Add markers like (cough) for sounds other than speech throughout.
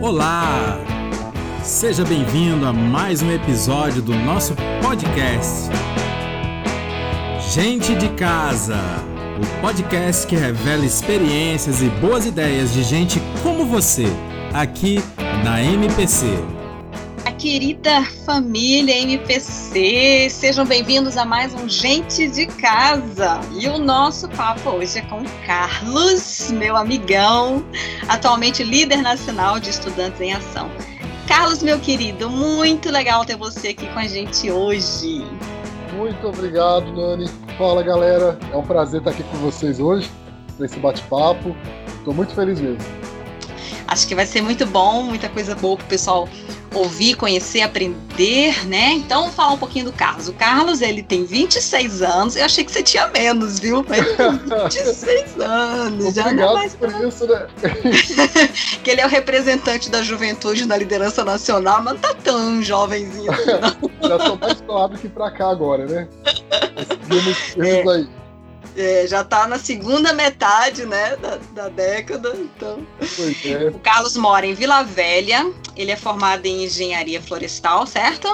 Olá! Seja bem-vindo a mais um episódio do nosso podcast. Gente de Casa, o podcast que revela experiências e boas ideias de gente como você, aqui na MPC. Querida família MPC, sejam bem-vindos a mais um Gente de Casa. E o nosso papo hoje é com Carlos, meu amigão, atualmente líder nacional de estudantes em ação. Carlos, meu querido, muito legal ter você aqui com a gente hoje. Muito obrigado, Nani. Fala, galera. É um prazer estar aqui com vocês hoje, nesse bate-papo. Estou muito feliz mesmo. Acho que vai ser muito bom, muita coisa boa para o pessoal ouvir, conhecer, aprender, né? Então, falar um pouquinho do Carlos. O Carlos, ele tem 26 anos. Eu achei que você tinha menos, viu? Mas 26 (laughs) anos. já não é mais por isso, né? (laughs) que ele é o representante da juventude na liderança nacional, mas não tá tão jovenzinho assim, não. (laughs) já tô mais claro que pra cá agora, né? Seguimos é. aí. É, já está na segunda metade, né, da, da década, então. É. O Carlos mora em Vila Velha, ele é formado em engenharia florestal, certo?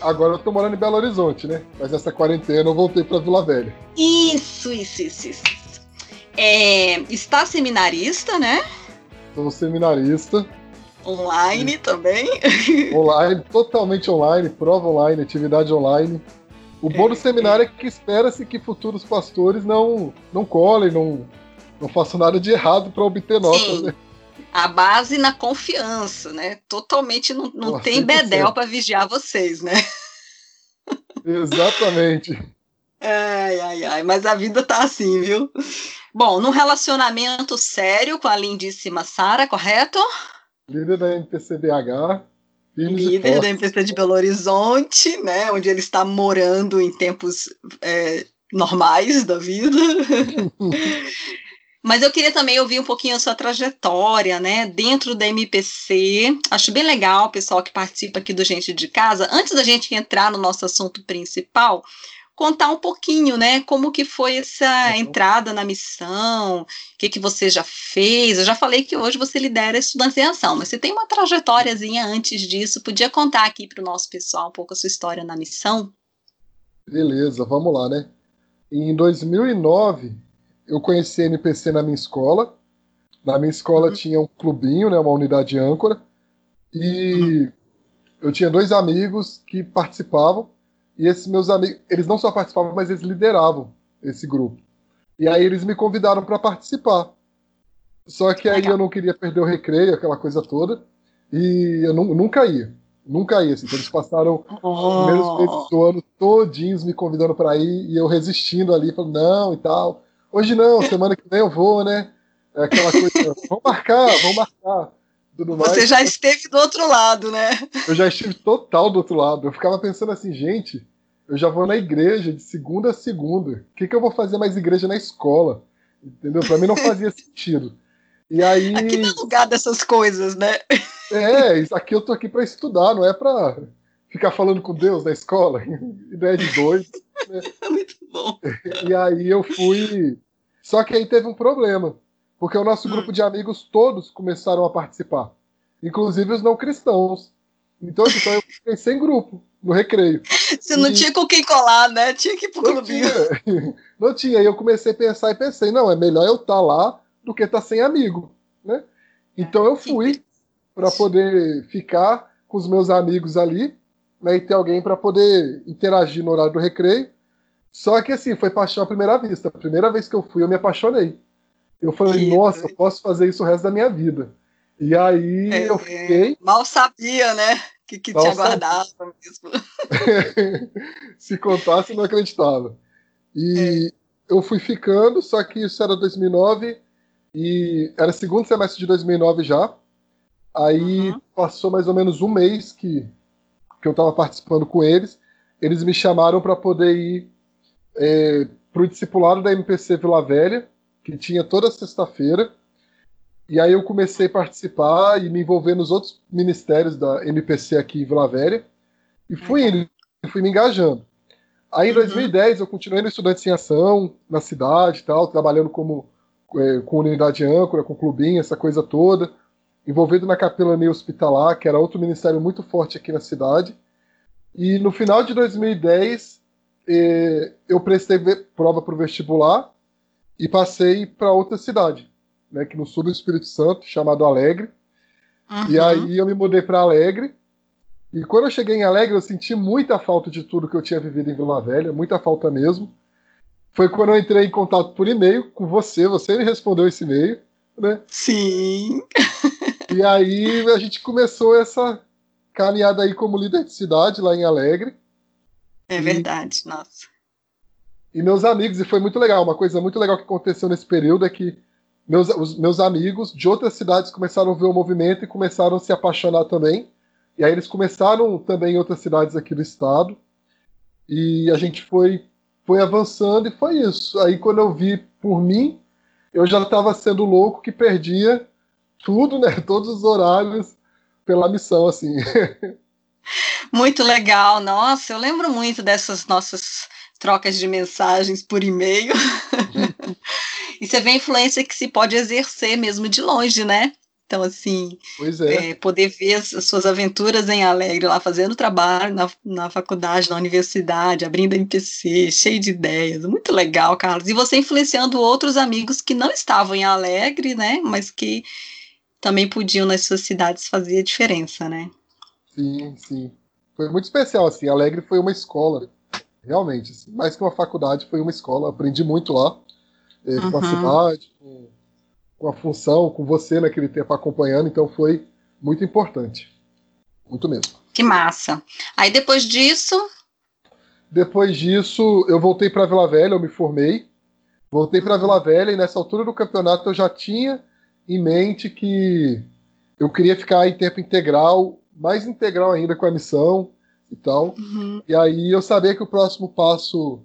Agora eu tô morando em Belo Horizonte, né? Mas essa quarentena eu voltei para Vila Velha. Isso, isso, isso, isso. É, está seminarista, né? Sou seminarista. Online também? (laughs) Online, totalmente online, prova online, atividade online. O bom do seminário é que espera-se que futuros pastores não, não colhem, não, não façam nada de errado para obter notas, né? A base na confiança, né? Totalmente não, não tem bedel para vigiar vocês, né? Exatamente. Ai, ai, ai, mas a vida tá assim, viu? Bom, num relacionamento sério com a lindíssima Sara, correto? Líder da MPCBH, líder da empresa de Belo Horizonte, né, onde ele está morando em tempos é, normais da vida. (laughs) Mas eu queria também ouvir um pouquinho a sua trajetória, né, dentro da MPC. Acho bem legal o pessoal que participa aqui do Gente de Casa. Antes da gente entrar no nosso assunto principal, contar um pouquinho, né, como que foi essa uhum. entrada na missão, o que que você já fez. Eu já falei que hoje você lidera estudantes em ação, mas você tem uma trajetóriazinha antes disso. Podia contar aqui para o nosso pessoal um pouco a sua história na missão? Beleza, vamos lá, né? Em 2009, eu conheci a NPC na minha escola. Na minha escola uhum. tinha um clubinho, né, uma unidade âncora, e uhum. eu tinha dois amigos que participavam e esses meus amigos, eles não só participavam, mas eles lideravam esse grupo. E aí eles me convidaram para participar. Só que aí eu não queria perder o recreio, aquela coisa toda. E eu nunca ia. Nunca ia. Assim. Então eles passaram oh. os primeiros meses do ano todinhos me convidando para ir e eu resistindo ali, falando, não e tal. Hoje não, semana que vem eu vou, né? É aquela coisa, vamos marcar, vamos marcar tudo mais. Você já esteve do outro lado, né? Eu já estive total do outro lado. Eu ficava pensando assim, gente, eu já vou na igreja de segunda a segunda. O que, que eu vou fazer mais igreja na escola? Entendeu? Para mim não fazia (laughs) sentido. E aí. Aqui não é lugar dessas coisas, né? É, aqui eu tô aqui para estudar, não é para ficar falando com Deus na escola. (laughs) Ideia de dois. Né? (laughs) Muito bom. E aí eu fui. Só que aí teve um problema. Porque o nosso grupo de amigos todos começaram a participar, inclusive os não cristãos. Então, então eu fiquei sem grupo no recreio. (laughs) Você não e... tinha com quem colar, né? Tinha que ir pro não clubinho. Tinha. (laughs) Não tinha. E eu comecei a pensar e pensei, não, é melhor eu estar tá lá do que estar tá sem amigo, né? Então eu fui para poder ficar com os meus amigos ali, né, e ter alguém para poder interagir no horário do recreio. Só que assim, foi paixão à primeira vista. A primeira vez que eu fui, eu me apaixonei. Eu falei, nossa, eu posso fazer isso o resto da minha vida. E aí é, eu fiquei. Mal sabia, né? Que, que te aguardava mesmo. (laughs) Se contasse, não acreditava. E é. eu fui ficando, só que isso era 2009 e era segundo semestre de 2009 já. Aí uhum. passou mais ou menos um mês que, que eu estava participando com eles. Eles me chamaram para poder ir é, para o discipulado da MPC Vila Velha que tinha toda sexta-feira. E aí eu comecei a participar e me envolver nos outros ministérios da MPC aqui em Vila Velha. E fui indo, fui me engajando. Aí em 2010 uhum. eu continuei no Estudantes em Ação, na cidade e tal, trabalhando como, é, com unidade âncora, com clubinho, essa coisa toda. envolvido na capelania hospitalar, que era outro ministério muito forte aqui na cidade. E no final de 2010, eh, eu prestei prova para o vestibular e passei para outra cidade, né, que no sul do Espírito Santo, chamado Alegre. Uhum. E aí eu me mudei para Alegre. E quando eu cheguei em Alegre, eu senti muita falta de tudo que eu tinha vivido em Vila Velha, muita falta mesmo. Foi quando eu entrei em contato por e-mail com você, você me respondeu esse e-mail, né? Sim. E aí a gente começou essa caminhada aí como líder de cidade lá em Alegre. É verdade, e, nossa. E meus amigos, e foi muito legal, uma coisa muito legal que aconteceu nesse período é que meus, os meus amigos de outras cidades começaram a ver o movimento e começaram a se apaixonar também. E aí eles começaram também em outras cidades aqui do estado. E a gente foi, foi avançando e foi isso. Aí quando eu vi por mim, eu já estava sendo louco que perdia tudo, né? (laughs) Todos os horários pela missão, assim. (laughs) Muito legal, nossa, eu lembro muito dessas nossas trocas de mensagens por e-mail. (laughs) e você vê a influência que se pode exercer mesmo de longe, né? Então, assim, é. É, poder ver as, as, suas aventuras em Alegre, lá fazendo trabalho na, na faculdade, na universidade, abrindo MPC, cheio de ideias, muito legal, Carlos. E você influenciando outros amigos que não estavam em Alegre, né, mas que também podiam nas suas cidades fazer a diferença, né? Sim, sim. Foi muito especial, assim, Alegre foi uma escola, realmente, assim, mais que uma faculdade, foi uma escola, aprendi muito lá, eh, com uhum. a cidade, com, com, a função, com você naquele tempo acompanhando, então foi muito importante, muito mesmo. Que massa. Aí depois disso... Depois disso, eu voltei para Vila Velha, eu me formei, voltei para Vila Velha e nessa altura do campeonato eu já tinha em mente que eu queria ficar em tempo integral, mais integral ainda com a missão e tal. Uhum. E aí eu sabia que o próximo passo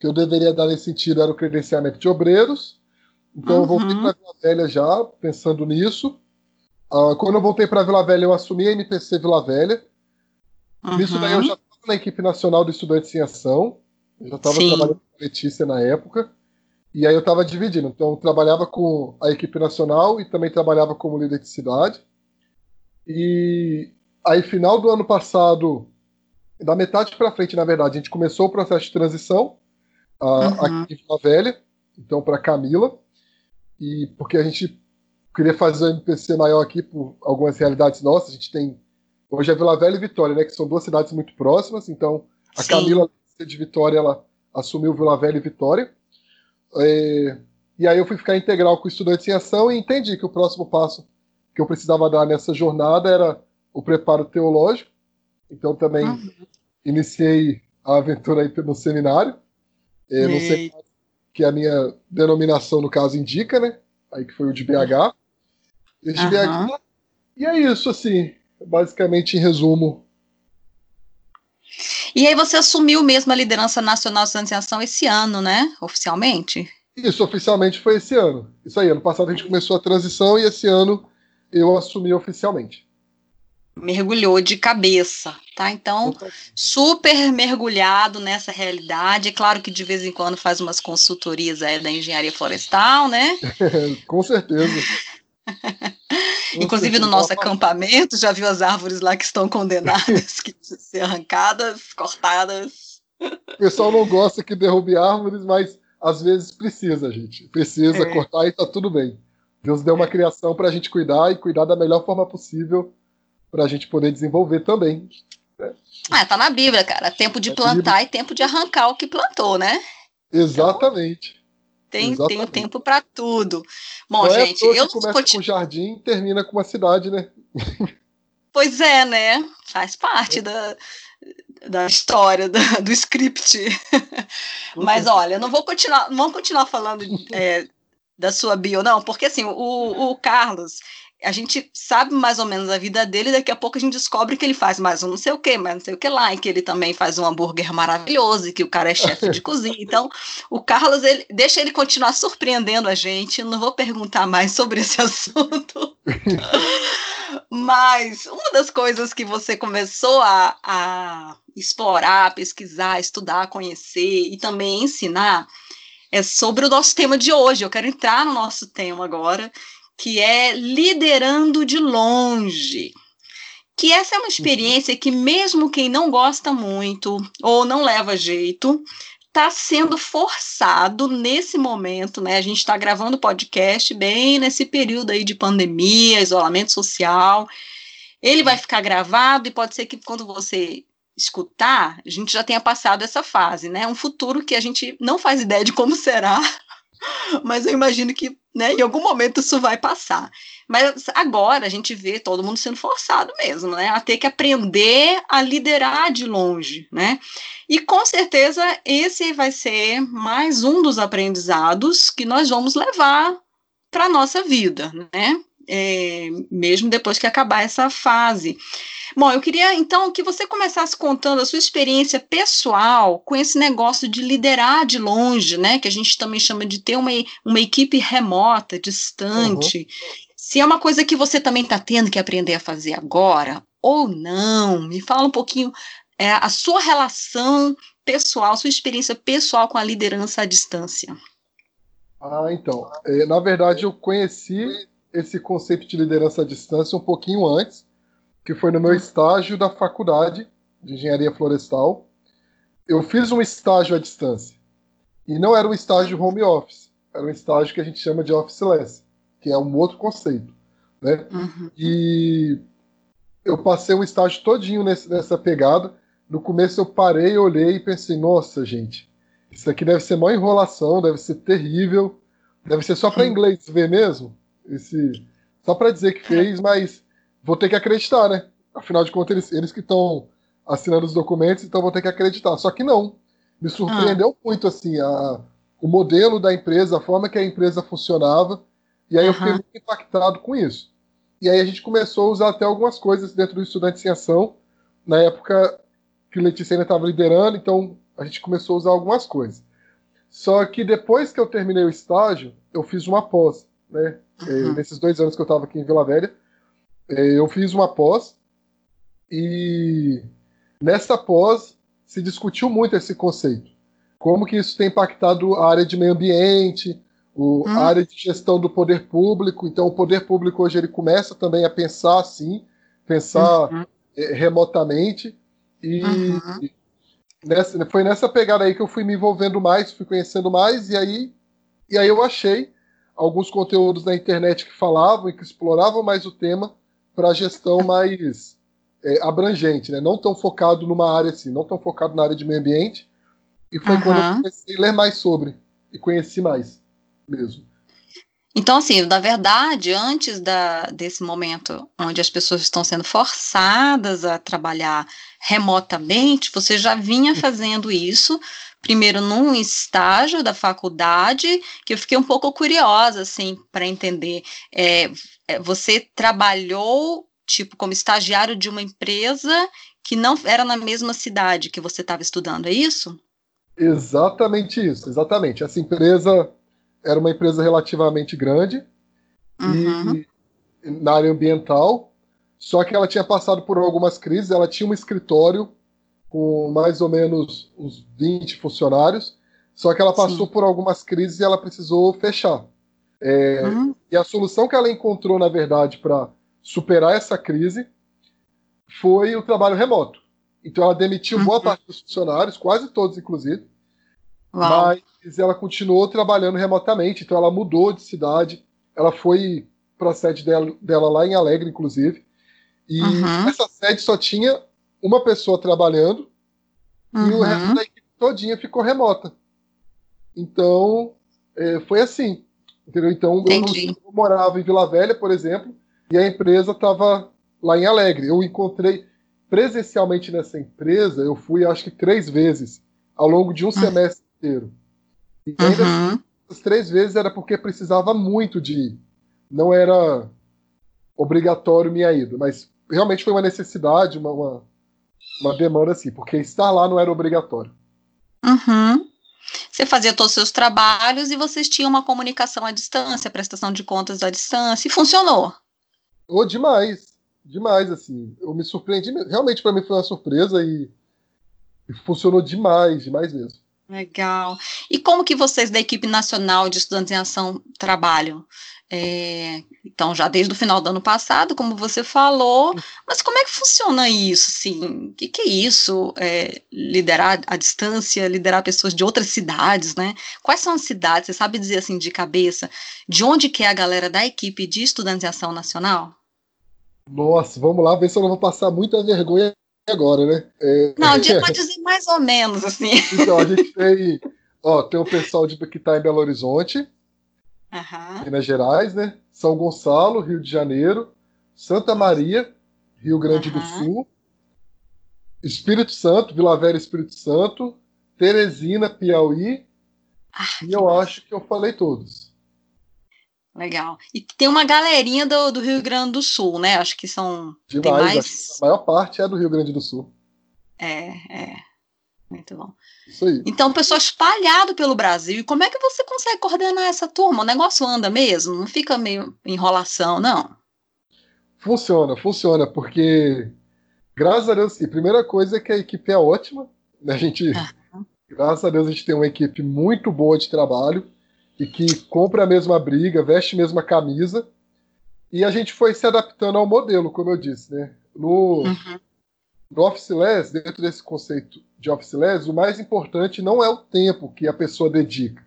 que eu deveria dar nesse sentido era o credenciamento de obreiros. Então uhum. eu voltei para Vila Velha já, pensando nisso. Uh, quando eu voltei para Vila Velha, eu assumi a MPC Vila Velha. Uhum. Nisso daí eu já estava na equipe nacional do Estudantes em Ação. Eu já estava trabalhando com a Letícia na época. E aí eu estava dividindo. Então, eu trabalhava com a equipe nacional e também trabalhava como líder de cidade. E aí, final do ano passado, da metade para frente, na verdade, a gente começou o processo de transição uh, uhum. aqui em Vila Velha, então para Camila, e porque a gente queria fazer o MPC maior aqui por algumas realidades nossas. A gente tem hoje é Vila Velha e Vitória, né, que são duas cidades muito próximas. Então, a Sim. Camila de Vitória, ela assumiu Vila Velha e Vitória. É, e aí eu fui ficar integral com estudantes em ação e entendi que o próximo passo que eu precisava dar nessa jornada era o preparo teológico. Então também uhum. iniciei a aventura aí no seminário. É, não sei que a minha denominação, no caso, indica, né? Aí que foi o de BH. Esse uhum. BH. E é isso, assim, basicamente em resumo. E aí você assumiu mesmo a liderança nacional de sanitização esse ano, né? Oficialmente? Isso, oficialmente foi esse ano. Isso aí, ano passado a gente começou a transição e esse ano eu assumi oficialmente. Mergulhou de cabeça, tá? Então, super mergulhado nessa realidade. É claro que de vez em quando faz umas consultorias aí da engenharia florestal, né? (laughs) Com certeza. (laughs) Inclusive no nosso acampamento, já viu as árvores lá que estão condenadas, (laughs) que ser arrancadas, cortadas. O pessoal não gosta que derrube árvores, mas às vezes precisa, gente. Precisa é. cortar e tá tudo bem. Deus deu uma é. criação para a gente cuidar e cuidar da melhor forma possível para a gente poder desenvolver também. Né? Ah, tá na Bíblia, cara. Tempo de é plantar e tempo de arrancar o que plantou, né? Exatamente. Tem, tem tempo para tudo. Bom, Não é gente, é eu começa continu... com jardim e termina com uma cidade, né? Pois é, né? Faz parte é. da, da história, do, do script. Mas olha, não vou continuar, não vamos continuar falando é, da sua bio, não, porque assim, o, o Carlos, a gente sabe mais ou menos a vida dele, e daqui a pouco a gente descobre que ele faz mais um não sei o que, mais não sei o que lá, e que ele também faz um hambúrguer maravilhoso, e que o cara é chefe de (laughs) cozinha. Então, o Carlos, ele, deixa ele continuar surpreendendo a gente, não vou perguntar mais sobre esse (laughs) assunto. Mas uma das coisas que você começou a, a explorar, pesquisar, estudar, conhecer e também ensinar é sobre o nosso tema de hoje. Eu quero entrar no nosso tema agora, que é Liderando de Longe. Que essa é uma experiência que, mesmo quem não gosta muito ou não leva jeito, está sendo forçado nesse momento, né? A gente está gravando podcast bem nesse período aí de pandemia, isolamento social. Ele vai ficar gravado e pode ser que quando você escutar, a gente já tenha passado essa fase, né? Um futuro que a gente não faz ideia de como será, mas eu imagino que né, em algum momento isso vai passar. Mas agora a gente vê todo mundo sendo forçado mesmo, né? A ter que aprender a liderar de longe, né? E com certeza esse vai ser mais um dos aprendizados que nós vamos levar para nossa vida, né? É, mesmo depois que acabar essa fase. Bom, eu queria então que você começasse contando a sua experiência pessoal com esse negócio de liderar de longe, né? Que a gente também chama de ter uma, uma equipe remota, distante. Uhum. Se é uma coisa que você também está tendo que aprender a fazer agora ou não, me fala um pouquinho é, a sua relação pessoal, sua experiência pessoal com a liderança à distância. Ah, então, é, na verdade eu conheci esse conceito de liderança à distância um pouquinho antes, que foi no meu estágio da faculdade de engenharia florestal. Eu fiz um estágio à distância. E não era um estágio home office, era um estágio que a gente chama de officeless, que é um outro conceito. Né? Uhum. E eu passei o estágio todinho nesse, nessa pegada. No começo eu parei, olhei e pensei, nossa, gente, isso aqui deve ser uma enrolação, deve ser terrível, deve ser só para inglês ver mesmo. Esse, só para dizer que fez, (laughs) mas vou ter que acreditar, né? Afinal de contas, eles, eles que estão assinando os documentos, então vou ter que acreditar. Só que não. Me surpreendeu ah. muito assim a, o modelo da empresa, a forma que a empresa funcionava, e aí uhum. eu fiquei muito impactado com isso. E aí a gente começou a usar até algumas coisas dentro do Estudante em Ação, na época que o Letícia ainda estava liderando, então a gente começou a usar algumas coisas. Só que depois que eu terminei o estágio, eu fiz uma pós, né? Uhum. Nesses dois anos que eu estava aqui em Vila Velha, é, eu fiz uma pós e nessa pós se discutiu muito esse conceito. Como que isso tem impactado a área de meio ambiente, o, hum. a área de gestão do poder público. Então, o poder público hoje ele começa também a pensar assim, pensar uhum. é, remotamente. E uhum. nessa, foi nessa pegada aí que eu fui me envolvendo mais, fui conhecendo mais, e aí, e aí eu achei alguns conteúdos na internet que falavam e que exploravam mais o tema para gestão mais é, abrangente, né? não tão focado numa área assim, não tão focado na área de meio ambiente. E foi uhum. quando eu comecei a ler mais sobre e conheci mais mesmo. Então, assim, na verdade, antes da, desse momento onde as pessoas estão sendo forçadas a trabalhar remotamente, você já vinha fazendo isso, primeiro num estágio da faculdade, que eu fiquei um pouco curiosa, assim, para entender. É, é, você trabalhou, tipo, como estagiário de uma empresa que não era na mesma cidade que você estava estudando, é isso? Exatamente isso, exatamente. Essa empresa era uma empresa relativamente grande uhum. e na área ambiental, só que ela tinha passado por algumas crises, ela tinha um escritório com mais ou menos uns 20 funcionários, só que ela passou Sim. por algumas crises e ela precisou fechar. É, uhum. E a solução que ela encontrou, na verdade, para superar essa crise foi o trabalho remoto. Então ela demitiu uhum. boa parte dos funcionários, quase todos, inclusive, Uau. mas ela continuou trabalhando remotamente. Então ela mudou de cidade, ela foi para a sede dela, dela, lá em Alegre, inclusive. E uhum. essa sede só tinha uma pessoa trabalhando e o resto uhum. da equipe todinha ficou remota. Então, é, foi assim. Entendeu? Então, eu, eu, morava em Vila Velha, por exemplo, e a empresa estava lá em Alegre. Eu encontrei presencialmente nessa empresa, eu fui acho que três vezes ao longo de um uhum. semestre inteiro. E ainda uhum. Assim, as três vezes era porque precisava muito de ir. Não era obrigatório minha ida, mas realmente foi uma necessidade, uma, uma, uma demanda assim, porque estar lá não era obrigatório. Uhum. Você fazia todos os seus trabalhos e vocês tinham uma comunicação à distância, prestação de contas à distância, e funcionou. Oh, demais, demais, assim. Eu me surpreendi, realmente para mim foi uma surpresa e, e funcionou demais, demais mesmo. Legal. E como que vocês da equipe nacional de estudantes em ação trabalham? É, então, já desde o final do ano passado, como você falou, mas como é que funciona isso? Assim, o que, que, é isso? É, liderar à distância, liderar pessoas de outras cidades, né? Quais são as cidades? Você sabe dizer assim de cabeça de onde que é a galera da equipe de estudantes em ação nacional? Nossa, vamos lá ver se eu não vou passar muita vergonha agora, né? É... Não, o dia pode dizer mais ou menos, assim. Então, a gente tem, ó, tem o pessoal de, que está em Belo Horizonte, uhum. Minas Gerais, né? São Gonçalo, Rio de Janeiro, Santa Maria, Rio Grande uhum. do Sul, Espírito Santo, Vila Velha Espírito Santo, Teresina, Piauí, ah, e eu massa. acho que eu falei todos. Legal. E tem uma galerinha do, do Rio Grande do Sul, né? Acho que são. Demais, mais... a maior parte é do Rio Grande do Sul. É, é. Muito bom. Isso aí. Então, pessoa espalhado pelo Brasil. E como é que você consegue coordenar essa turma? O negócio anda mesmo? Não fica meio enrolação, não? Funciona, funciona, porque graças a Deus, sim, primeira coisa é que a equipe é ótima. Né? A gente, ah. graças a Deus, a gente tem uma equipe muito boa de trabalho e que compra a mesma briga, veste a mesma camisa. E a gente foi se adaptando ao modelo, como eu disse, né? No, uhum. No Office Less, dentro desse conceito de Office Less, o mais importante não é o tempo que a pessoa dedica.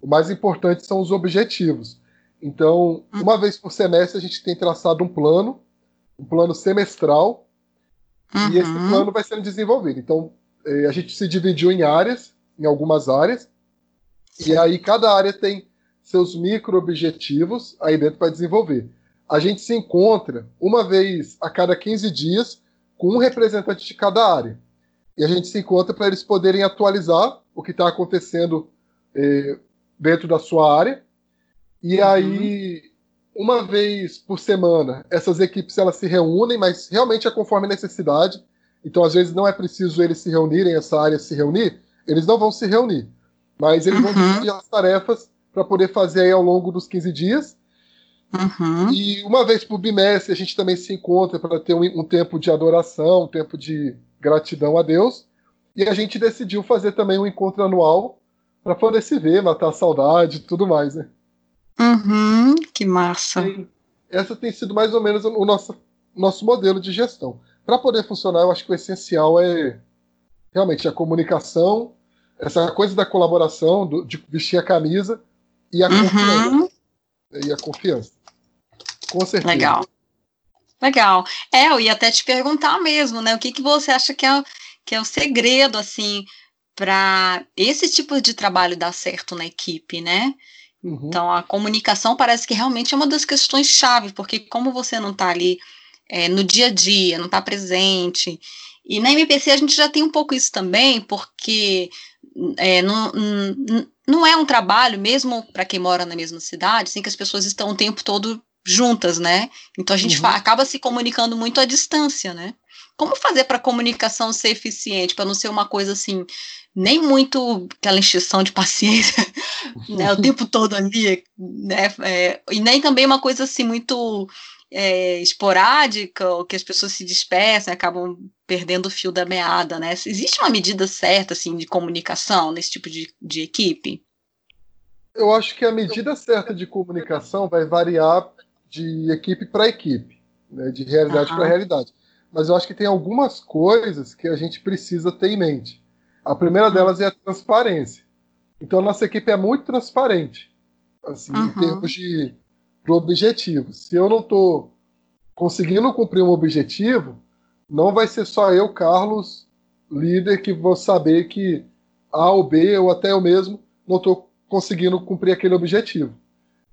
O mais importante são os objetivos. Então, uhum. uma vez por semestre, a gente tem traçado um plano, um plano semestral, uhum. e esse plano vai sendo desenvolvido. Então, eh, a gente se dividiu em áreas, em algumas áreas, e aí cada área tem seus micro-objetivos aí dentro para desenvolver. A gente se encontra uma vez a cada 15 dias com um representante de cada área. E a gente se encontra para eles poderem atualizar o que está acontecendo eh, dentro da sua área. E uhum. aí, uma vez por semana, essas equipes elas se reúnem, mas realmente é conforme necessidade. Então, às vezes, não é preciso eles se reunirem, essa área se reunir, eles não vão se reunir. Mas eles uhum. vão dividir as tarefas para poder fazer aí ao longo dos 15 dias. Uhum. E uma vez por bimestre a gente também se encontra para ter um, um, tempo de adoração, um tempo de gratidão a Deus. E a gente decidiu fazer também um encontro anual para poder se ver, matar a saudade e tudo mais, né? Uhum, que massa. E essa tem sido mais ou menos o nosso, nosso modelo de gestão. Para poder funcionar, eu acho que o essencial é realmente a comunicação essa coisa da colaboração, do, de vestir a camisa e a uhum. confiança. E a confiança. Com certeza. Legal. Legal. É, eu ia até te perguntar mesmo, né? O que, que você acha que é, que é o segredo, assim, para esse tipo de trabalho dar certo na equipe, né? Uhum. Então, a comunicação parece que realmente é uma das questões chave, porque como você não está ali é, no dia a dia, não está presente, e na MPC a gente já tem um pouco isso também, porque é, não, não é um trabalho, mesmo para quem mora na mesma cidade, assim, que as pessoas estão o tempo todo juntas, né? Então a gente uhum. acaba se comunicando muito à distância, né? Como fazer para a comunicação ser eficiente, para não ser uma coisa assim, nem muito aquela encheção de paciência, (laughs) né, o (laughs) tempo todo ali, né? É, e nem também uma coisa assim muito é, esporádica, ou que as pessoas se dispersam, acabam perdendo o fio da meada, né? Existe uma medida certa, assim, de comunicação nesse tipo de, de equipe? Eu acho que a medida certa de comunicação vai variar de equipe para equipe, né, de realidade para realidade. Mas eu acho que tem algumas coisas que a gente precisa ter em mente. A primeira uhum. delas é a transparência. Então, a nossa equipe é muito transparente, assim, uhum. em termos de para o objetivo. Se eu não estou conseguindo cumprir um objetivo, não vai ser só eu, Carlos, líder, que vou saber que A ou B, ou até eu mesmo, não estou conseguindo cumprir aquele objetivo.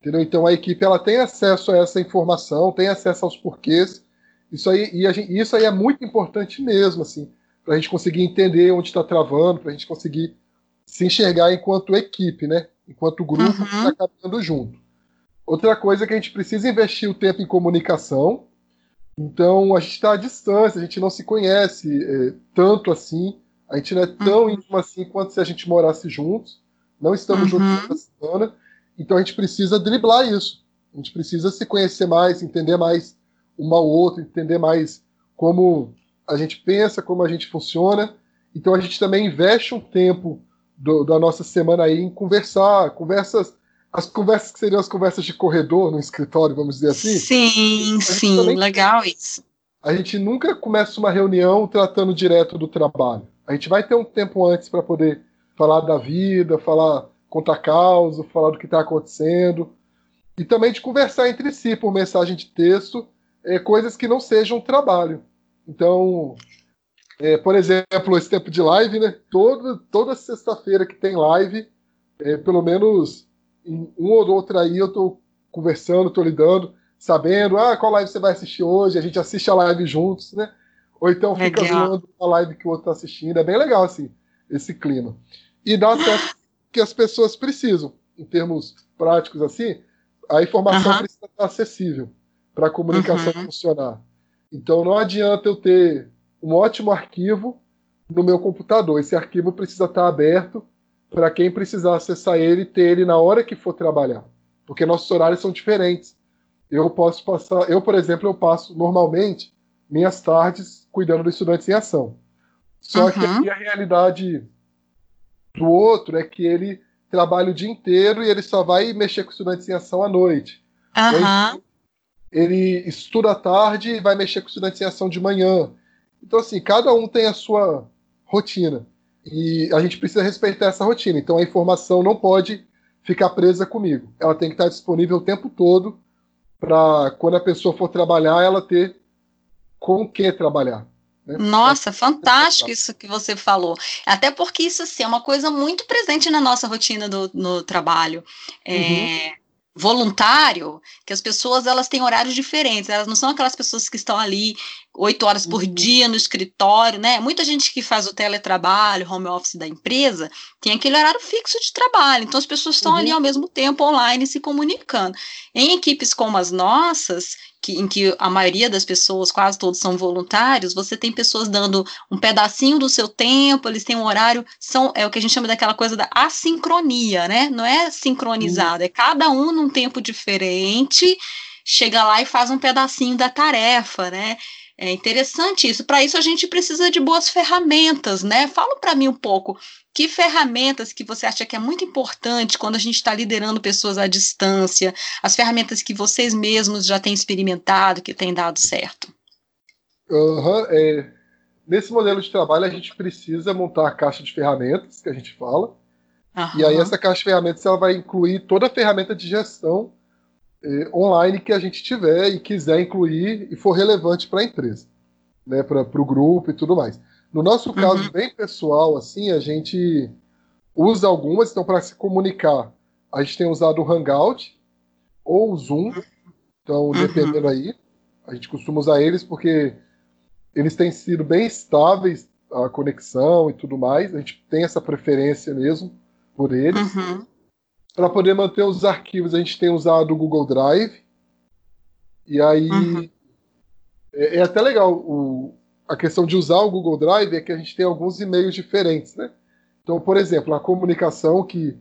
Entendeu? Então a equipe ela tem acesso a essa informação, tem acesso aos porquês. Isso aí, e gente, isso aí é muito importante mesmo, assim, para a gente conseguir entender onde está travando, para a gente conseguir se enxergar enquanto equipe, né? Enquanto grupo uhum. que está caminhando junto. Outra coisa é que a gente precisa investir o tempo em comunicação. Então, a gente está à distância, a gente não se conhece é, tanto assim, a gente não é tão uhum. íntimo assim quanto se a gente morasse juntos. Não estamos uhum. juntos toda semana. Então, a gente precisa driblar isso. A gente precisa se conhecer mais, entender mais um ao outro, entender mais como a gente pensa, como a gente funciona. Então, a gente também investe um tempo do, da nossa semana aí em conversar, conversas, as conversas que seriam as conversas de corredor no escritório, vamos dizer assim. Sim, sim, legal isso. A gente nunca começa uma reunião tratando direto do trabalho. A gente vai ter um tempo antes para poder falar da vida, falar, contar causa, falar do que está acontecendo, e também de conversar entre si por mensagem de texto, é, coisas que não sejam trabalho. Então, é, por exemplo, esse tempo de live, né? Toda, toda sexta-feira que tem live, é, pelo menos em um ou outro aí eu estou conversando, estou lidando, sabendo, ah, qual live você vai assistir hoje, a gente assiste a live juntos, né? Ou então fica zoando a live que o outro está assistindo. É bem legal, assim, esse clima. E dá acesso que as pessoas precisam, em termos práticos, assim, a informação uhum. precisa estar acessível para a comunicação uhum. funcionar. Então não adianta eu ter um ótimo arquivo no meu computador. Esse arquivo precisa estar aberto para quem precisar acessar ele ter ele na hora que for trabalhar, porque nossos horários são diferentes. Eu posso passar, eu por exemplo, eu passo normalmente minhas tardes cuidando dos estudantes em ação. Só uhum. que aqui a realidade do outro é que ele trabalha o dia inteiro e ele só vai mexer com estudantes em ação à noite. Uhum. Ele estuda à tarde e vai mexer com estudantes em ação de manhã. Então, assim, cada um tem a sua rotina. E a gente precisa respeitar essa rotina. Então, a informação não pode ficar presa comigo. Ela tem que estar disponível o tempo todo para, quando a pessoa for trabalhar, ela ter com o que trabalhar. Né? Nossa, fantástico isso que você falou. Até porque isso assim, é uma coisa muito presente na nossa rotina do, no trabalho. É, uhum. voluntário, que as pessoas elas têm horários diferentes, elas não são aquelas pessoas que estão ali oito horas por uhum. dia no escritório, né? Muita gente que faz o teletrabalho, home office da empresa, tem aquele horário fixo de trabalho. Então as pessoas estão uhum. ali ao mesmo tempo online se comunicando. Em equipes como as nossas, que, em que a maioria das pessoas, quase todos são voluntários, você tem pessoas dando um pedacinho do seu tempo, eles têm um horário, são é o que a gente chama daquela coisa da assincronia, né? Não é sincronizado, é cada um num tempo diferente, chega lá e faz um pedacinho da tarefa, né? É interessante isso. Para isso a gente precisa de boas ferramentas, né? Fala para mim um pouco que ferramentas que você acha que é muito importante quando a gente está liderando pessoas à distância, as ferramentas que vocês mesmos já têm experimentado, que têm dado certo. Uhum, é, nesse modelo de trabalho a gente precisa montar a caixa de ferramentas que a gente fala. Uhum. E aí essa caixa de ferramentas ela vai incluir toda a ferramenta de gestão online que a gente tiver e quiser incluir e for relevante para a empresa, né, para o grupo e tudo mais. No nosso caso, uhum. bem pessoal, assim, a gente usa algumas, então, para se comunicar, a gente tem usado o Hangout ou o Zoom, então, uhum. dependendo aí, a gente costuma usar eles porque eles têm sido bem estáveis, a conexão e tudo mais, a gente tem essa preferência mesmo por eles. Uhum. Para poder manter os arquivos, a gente tem usado o Google Drive. E aí uhum. é, é, até legal. O, a questão de usar o Google Drive é que a gente tem alguns e-mails diferentes, né? Então, por exemplo, a comunicação que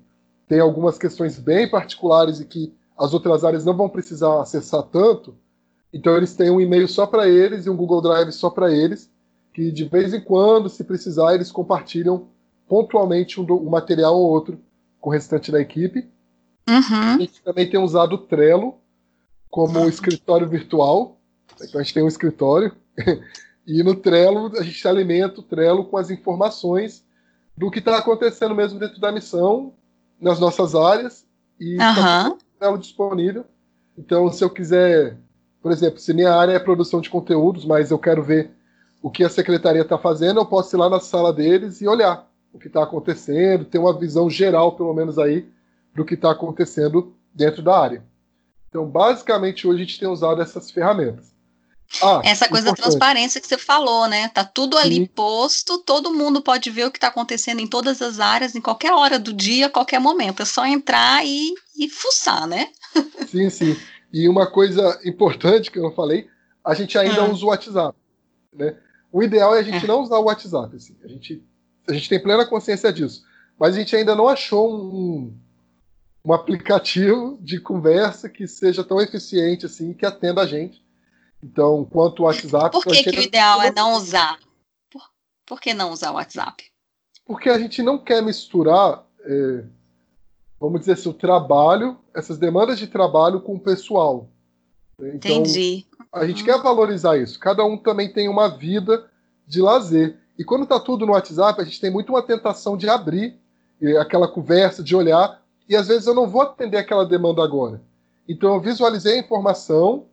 tem algumas questões bem particulares e que as outras áreas não vão precisar acessar tanto. Então eles têm um e-mail só para eles e um Google Drive só para eles, que de vez em quando, se precisar, eles compartilham pontualmente um, um material ou outro com o restante da equipe. Uhum. A gente também tem usado o Trello como uhum. escritório virtual. Então a gente tem um escritório. (laughs) e no Trello a gente alimenta o Trello com as informações do que está acontecendo mesmo dentro da missão, nas nossas áreas. E uhum. tá o Trello disponível. Então, se eu quiser, por exemplo, se minha área é produção de conteúdos, mas eu quero ver o que a secretaria está fazendo, eu posso ir lá na sala deles e olhar o que está acontecendo, ter uma visão geral, pelo menos aí, do que está acontecendo dentro da área. Então, basicamente, hoje a gente tem usado essas ferramentas. Ah, Essa coisa importante. da transparência que você falou, né? Tá tudo ali sim. posto, todo mundo pode ver o que está acontecendo em todas as áreas, em qualquer hora do dia, qualquer momento. É só entrar e, e fuçar, né? (laughs) Sim, sim. E uma coisa importante que eu não falei, a gente ainda hum. usa o WhatsApp. Né? O ideal é a gente é. não usar o WhatsApp. Assim. A gente a gente tem plena consciência disso. Mas a gente ainda não achou um, um aplicativo de conversa que seja tão eficiente assim, que atenda a gente. Então, quanto o WhatsApp. Por que, que o ideal é não usar? Por, por que não usar o WhatsApp? porque a gente não quer misturar, é, vamos dizer assim, o trabalho, essas demandas de trabalho com o pessoal. Então, Entendi. A gente uhum. quer valorizar isso. Cada um também tem uma vida de lazer. E quando está tudo no WhatsApp, a gente tem muito uma tentação de abrir aquela conversa, de olhar, e às vezes eu não vou atender aquela demanda agora. Então eu visualizei a informação,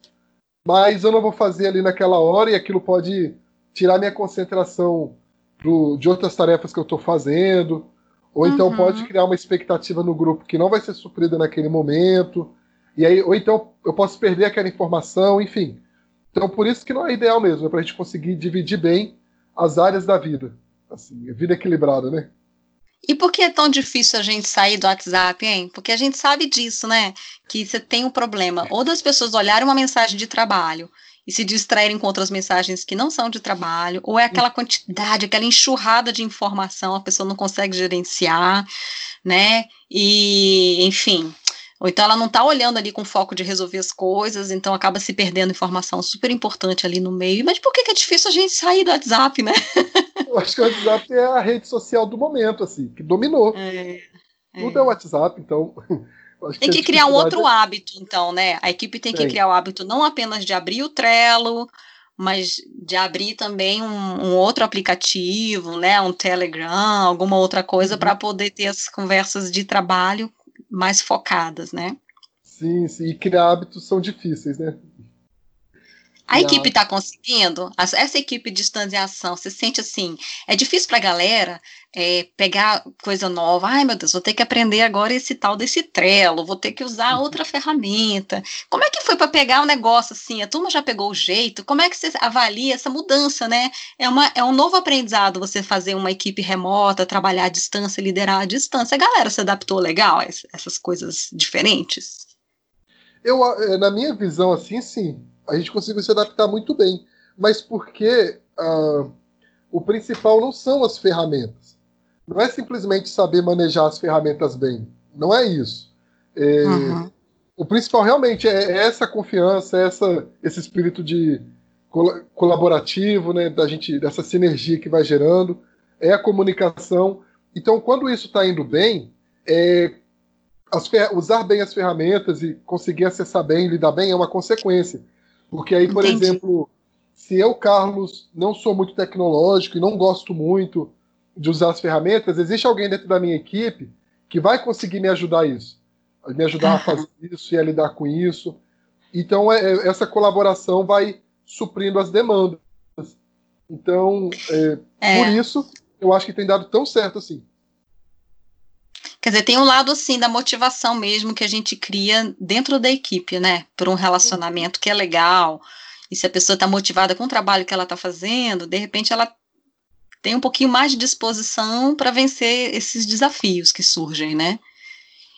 mas eu não vou fazer ali naquela hora e aquilo pode tirar minha concentração pro, de outras tarefas que eu estou fazendo, ou então uhum. pode criar uma expectativa no grupo que não vai ser suprida naquele momento, e aí, ou então eu posso perder aquela informação, enfim. Então por isso que não é ideal mesmo, é para a gente conseguir dividir bem as áreas da vida, assim, vida equilibrada, né? E por que é tão difícil a gente sair do WhatsApp, hein? Porque a gente sabe disso, né? Que você tem um problema, ou das pessoas olharem uma mensagem de trabalho e se distraírem com outras mensagens que não são de trabalho, ou é aquela quantidade, aquela enxurrada de informação, a pessoa não consegue gerenciar, né? E, enfim, ou então ela não está olhando ali com foco de resolver as coisas, então acaba se perdendo informação super importante ali no meio. Mas por que, que é difícil a gente sair do WhatsApp, né? (laughs) Eu acho que o WhatsApp é a rede social do momento, assim, que dominou. É, é. Tudo é o WhatsApp, então. (laughs) tem que, criar um outro hábito, então, né? A equipe tem, tem que criar o hábito não apenas de abrir o Trello, mas de abrir também um, um outro aplicativo, né? Um Telegram, alguma outra coisa, uhum. para poder ter as conversas de trabalho mais focadas, né? Sim, sim. E criar hábitos são difíceis, né? A equipe está conseguindo? Essa equipe de distanciação, você sente assim, é difícil para a galera é, pegar coisa nova. Ai, meu Deus, vou ter que aprender agora esse tal desse trelo, vou ter que usar uhum. outra ferramenta. Como é que foi para pegar o um negócio assim? A turma já pegou o jeito? Como é que você avalia essa mudança, né? É, uma, é um novo aprendizado você fazer uma equipe remota, trabalhar à distância, liderar à distância. A galera se adaptou legal a essas coisas diferentes? Eu, é, na minha visão, assim, sim a gente conseguiu se adaptar muito bem. Mas porque uh, o principal não são as ferramentas. Não é simplesmente saber manejar as ferramentas bem. Não é isso. É, uhum. O principal realmente é, é essa confiança, é essa, esse espírito de col colaborativo, né, da gente, dessa sinergia que vai gerando, é a comunicação. Então, quando isso está indo bem, é, usar bem as ferramentas e conseguir acessar bem, lidar bem é uma consequência. Porque aí, por Entendi. exemplo, se eu, Carlos, não sou muito tecnológico e não gosto muito de usar as ferramentas, existe alguém dentro da minha equipe que vai conseguir me ajudar a isso. Me ajudar a (laughs) fazer isso e a lidar com isso. Então, é, é, essa colaboração vai suprindo as demandas. Então, é, é. por isso, eu acho que tem dado tão certo assim. Quer dizer, tem um lado assim da motivação mesmo que a gente cria dentro da equipe, né? Por um relacionamento que é legal. E se a pessoa está motivada com o trabalho que ela está fazendo, de repente ela tem um pouquinho mais de disposição para vencer esses desafios que surgem, né?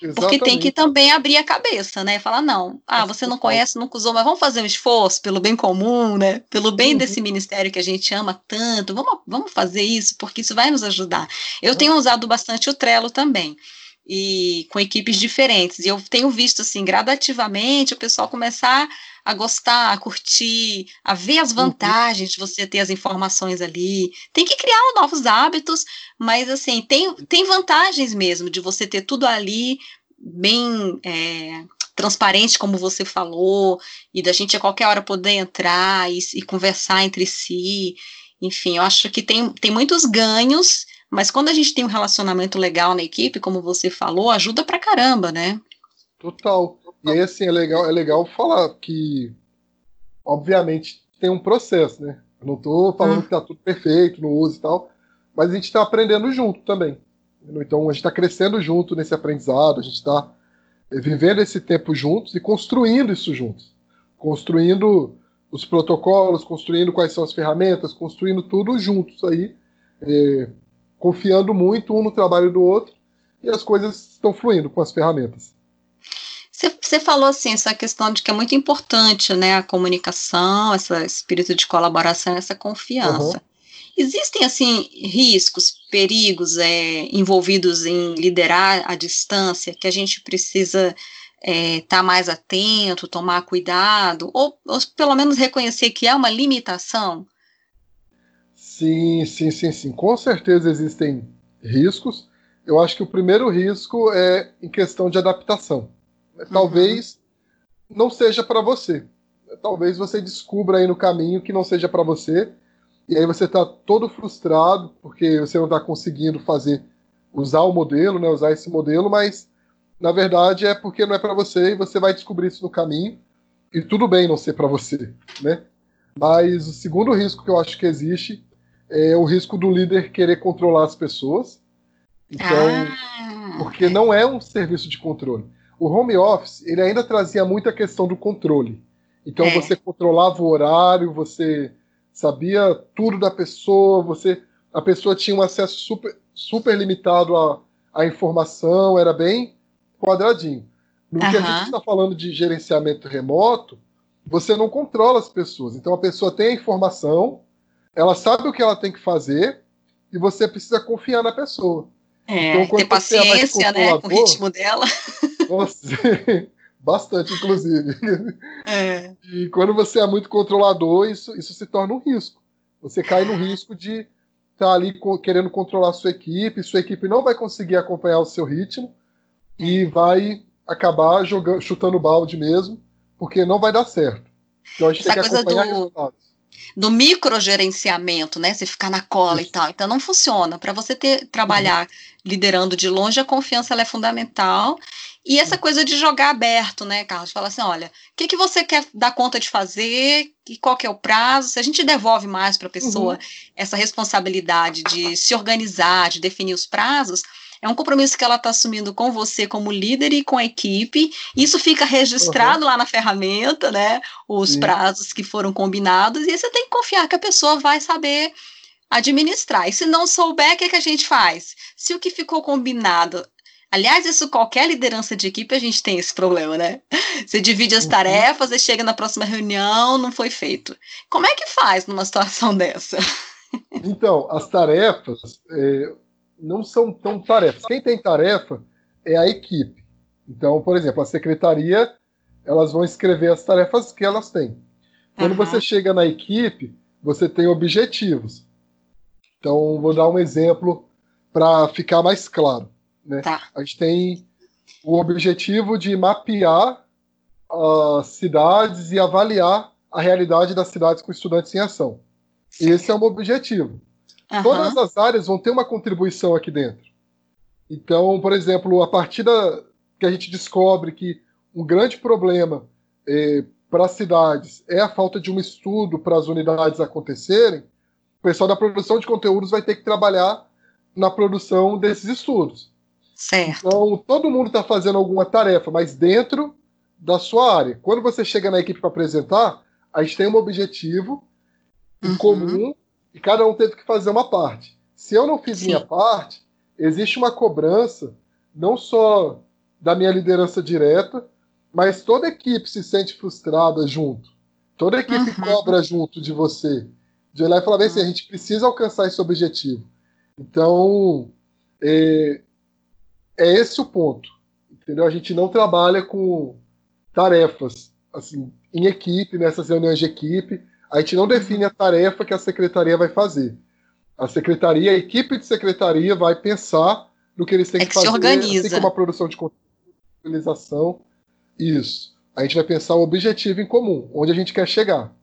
Exatamente. Porque tem que também abrir a cabeça, né? Falar, não, ah, você não conhece, nunca usou, mas vamos fazer um esforço pelo bem comum, né? Pelo bem uhum. desse ministério que a gente ama tanto, vamos, vamos fazer isso, porque isso vai nos ajudar. Eu uhum. tenho usado bastante o Trello também e com equipes diferentes. E eu tenho visto assim gradativamente o pessoal começar a gostar, a curtir, a ver as uhum. vantagens de você ter as informações ali. Tem que criar novos hábitos, mas assim, tem, tem vantagens mesmo de você ter tudo ali bem é, transparente, como você falou, e da gente a qualquer hora poder entrar e, e conversar entre si. Enfim, eu acho que tem, tem muitos ganhos mas quando a gente tem um relacionamento legal na equipe, como você falou, ajuda pra caramba, né? Total. E aí, assim, é legal, é legal falar que, obviamente, tem um processo, né? Eu não tô falando hum. que tá tudo perfeito no uso e tal, mas a gente está aprendendo junto também. Então, a gente está crescendo junto nesse aprendizado, a gente está eh, vivendo esse tempo juntos e construindo isso juntos. Construindo os protocolos, construindo quais são as ferramentas, construindo tudo juntos aí. É, confiando muito um no trabalho do outro e as coisas estão fluindo com as ferramentas. Você falou assim, essa questão de que é muito importante, né, a comunicação, esse espírito de colaboração, essa confiança. Uhum. Existem, assim, riscos, perigos é, envolvidos em liderar à distância que a gente precisa estar é, tá mais atento, tomar cuidado, ou, ou pelo menos reconhecer que é uma limitação? Sim, sim, sim, sim. Com certeza existem riscos. Eu acho que o primeiro risco é em questão de adaptação. Talvez uhum. não seja para você. Talvez você descubra aí no caminho que não seja para você. E aí você está todo frustrado porque você não está conseguindo fazer, usar o modelo, né, usar esse modelo, mas na verdade é porque não é para você e você vai descobrir isso no caminho. E tudo bem não ser para você, né? Mas o segundo risco que eu acho que existe é o risco do líder querer controlar as pessoas. Então, ah. porque não é um serviço de controle. O home office, ele ainda trazia muita questão do controle. Então, é. você controlava o horário, você sabia tudo da pessoa, você a pessoa tinha um acesso super, super limitado à, à informação, era bem quadradinho. No que a gente está falando de gerenciamento remoto, você não controla as pessoas. Então a pessoa tem a informação, ela sabe o que ela tem que fazer e você precisa confiar na pessoa. É, então, ter é paciência, né, com o ritmo dela. (laughs) Bastante, inclusive. É. E quando você é muito controlador, isso, isso se torna um risco. Você cai no risco de estar tá ali querendo controlar a sua equipe, sua equipe não vai conseguir acompanhar o seu ritmo e vai acabar jogando, chutando balde mesmo porque não vai dar certo. Então a gente Essa tem que coisa acompanhar do, resultados. Do microgerenciamento, né? Você ficar na cola e tal. Então não funciona. Para você ter trabalhar uhum. liderando de longe, a confiança é fundamental. E essa coisa de jogar aberto, né, Carlos? Fala assim, olha, o que, que você quer dar conta de fazer e qual que é o prazo? Se a gente devolve mais para a pessoa uhum. essa responsabilidade de se organizar, de definir os prazos, é um compromisso que ela está assumindo com você como líder e com a equipe. Isso fica registrado uhum. lá na ferramenta, né? Os Sim. prazos que foram combinados, e você tem que confiar que a pessoa vai saber administrar. E se não souber, o que, é que a gente faz? Se o que ficou combinado Aliás, isso qualquer liderança de equipe a gente tem esse problema, né? Você divide as uhum. tarefas e chega na próxima reunião, não foi feito. Como é que faz numa situação (laughs) dessa? Então, as tarefas, é, não são tão tarefas. Quem tem tarefa é a equipe. Então, por exemplo, a secretaria, elas vão escrever as tarefas que elas têm. Quando uhum. você chega na equipe, você tem objetivos. Então, vou dar um exemplo para ficar mais claro. Né? Tá. A gente tem o objetivo de mapear as cidades e avaliar a realidade das cidades com estudantes em ação. Esse é um objetivo. Uhum. Todas as áreas vão ter uma contribuição aqui dentro. Então, por exemplo, a partir da, que a gente descobre que um grande problema é, para as cidades é a falta de um estudo para as unidades acontecerem, o pessoal da produção de conteúdos vai ter que trabalhar na produção desses estudos. Certo. Então, todo mundo está fazendo alguma tarefa, mas dentro da sua área. Quando você chega na equipe para apresentar, a gente tem um objetivo em uhum. comum e cada um teve que fazer uma parte. Se eu não fiz Sim. minha parte, existe uma cobrança, não só da minha liderança direta, mas toda a equipe se sente frustrada junto. Toda a equipe uhum. cobra junto de você. De olhar e falar assim, a gente precisa alcançar esse objetivo. Então, é, é esse o ponto. Entendeu? A gente não trabalha com tarefas assim em equipe, nessas reuniões de equipe. A gente não define a tarefa que a secretaria vai fazer. A secretaria, a equipe de secretaria vai pensar no que eles têm é que, que fazer, se organiza. assim como a produção de utilização. Isso. A gente vai pensar o objetivo em comum, onde a gente quer chegar.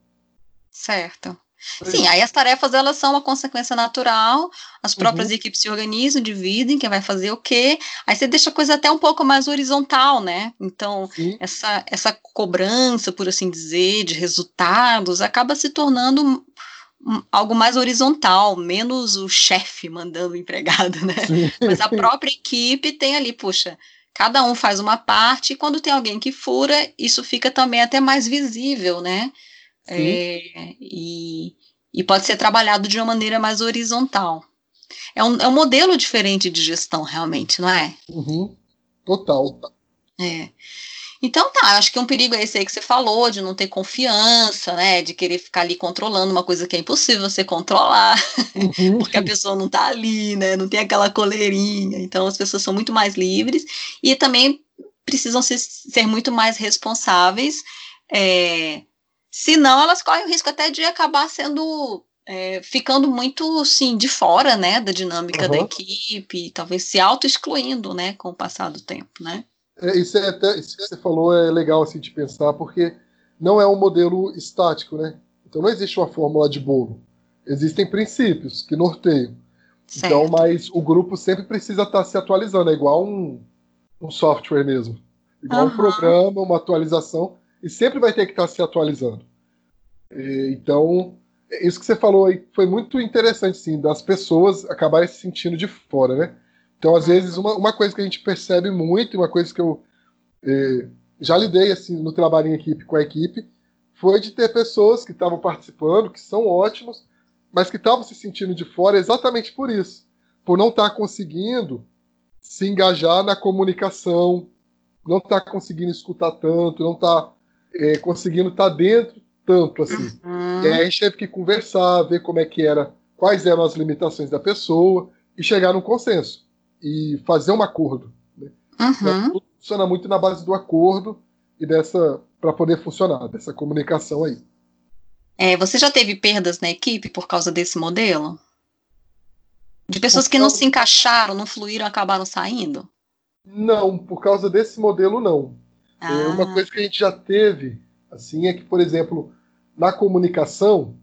Certo. Sim, aí as tarefas elas são uma consequência natural, as próprias uhum. equipes se organizam, dividem, quem vai fazer o quê, aí você deixa a coisa até um pouco mais horizontal, né? Então, essa, essa cobrança, por assim dizer, de resultados, acaba se tornando algo mais horizontal, menos o chefe mandando o empregado, né? Sim. Mas a própria equipe tem ali, puxa, cada um faz uma parte, e quando tem alguém que fura, isso fica também até mais visível, né? É, e, e pode ser trabalhado de uma maneira mais horizontal. É um, é um modelo diferente de gestão, realmente, não é? Uhum. Total. É. Então tá, acho que um perigo é esse aí que você falou, de não ter confiança, né? De querer ficar ali controlando uma coisa que é impossível você controlar, uhum. (laughs) porque a pessoa não tá ali, né? Não tem aquela coleirinha. Então as pessoas são muito mais livres e também precisam ser, ser muito mais responsáveis. É, Senão, elas correm o risco até de acabar sendo é, ficando muito, sim, de fora, né, da dinâmica uhum. da equipe, talvez se auto-excluindo, né, com o passar do tempo, né? É, isso, é até, isso que você falou é legal, assim, de pensar, porque não é um modelo estático, né? Então não existe uma fórmula de bolo. Existem princípios que norteiam. Certo. Então, mas o grupo sempre precisa estar se atualizando, é igual um, um software mesmo. Igual uhum. um programa, uma atualização, e sempre vai ter que estar se atualizando. E, então, isso que você falou aí foi muito interessante, sim, das pessoas acabarem se sentindo de fora, né? Então, às vezes, uma, uma coisa que a gente percebe muito, uma coisa que eu eh, já lidei assim no trabalho em equipe com a equipe, foi de ter pessoas que estavam participando, que são ótimos, mas que estavam se sentindo de fora exatamente por isso, por não estar tá conseguindo se engajar na comunicação, não estar tá conseguindo escutar tanto, não estar tá, é, conseguindo estar tá dentro tanto assim. Uhum. E aí a gente teve que conversar, ver como é que era, quais eram as limitações da pessoa e chegar num consenso e fazer um acordo. Né? Uhum. Então, tudo funciona muito na base do acordo e dessa para poder funcionar dessa comunicação aí. É, você já teve perdas na equipe por causa desse modelo? De pessoas que não se encaixaram, não fluíram, acabaram saindo? Não, por causa desse modelo não. É, ah. Uma coisa que a gente já teve, assim, é que, por exemplo, na comunicação,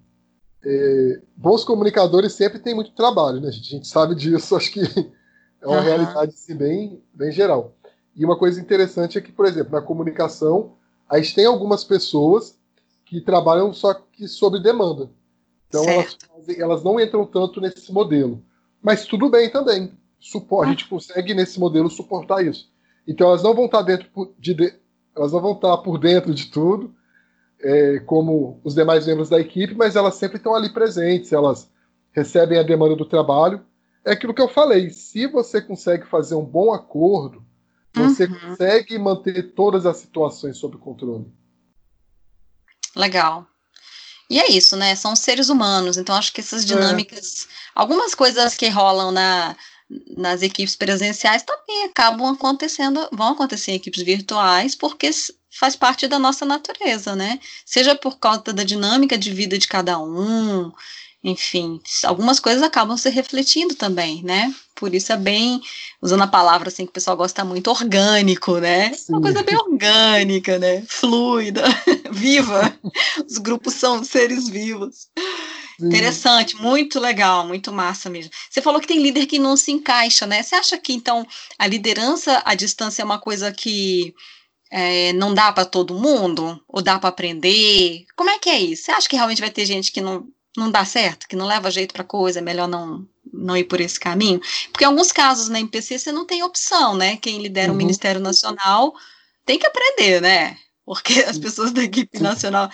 é, bons comunicadores sempre têm muito trabalho, né? A gente, a gente sabe disso, (laughs) acho que é uma uhum. realidade assim, bem, bem geral. E uma coisa interessante é que, por exemplo, na comunicação, a gente tem algumas pessoas que trabalham só que sob demanda. Então elas, elas, não entram tanto nesse modelo. Mas tudo bem também. A gente consegue nesse modelo suportar isso. Então elas não vão estar dentro de, de elas não vão estar por dentro de tudo, é, como os demais membros da equipe, mas elas sempre estão ali presentes, elas recebem a demanda do trabalho. É aquilo que eu falei, se você consegue fazer um bom acordo, você uhum. consegue manter todas as situações sob controle. Legal. E é isso, né? São seres humanos, então acho que essas é. dinâmicas, é. algumas coisas que rolam na, nas equipes presenciais também acabam acontecendo, vão acontecer em equipes virtuais, porque faz parte da nossa natureza, né? Seja por causa da dinâmica de vida de cada um, enfim, algumas coisas acabam se refletindo também, né? Por isso é bem, usando a palavra assim que o pessoal gosta muito, orgânico, né? Sim. Uma coisa bem orgânica, né? Fluida, (laughs) viva. Os grupos são seres vivos. Interessante, muito legal, muito massa mesmo. Você falou que tem líder que não se encaixa, né? Você acha que então a liderança à distância é uma coisa que é, não dá para todo mundo? Ou dá para aprender? Como é que é isso? Você acha que realmente vai ter gente que não não dá certo, que não leva jeito para coisa, é melhor não não ir por esse caminho? Porque em alguns casos na MPC você não tem opção, né? Quem lidera uhum. o Ministério Nacional tem que aprender, né? Porque as pessoas da equipe nacional,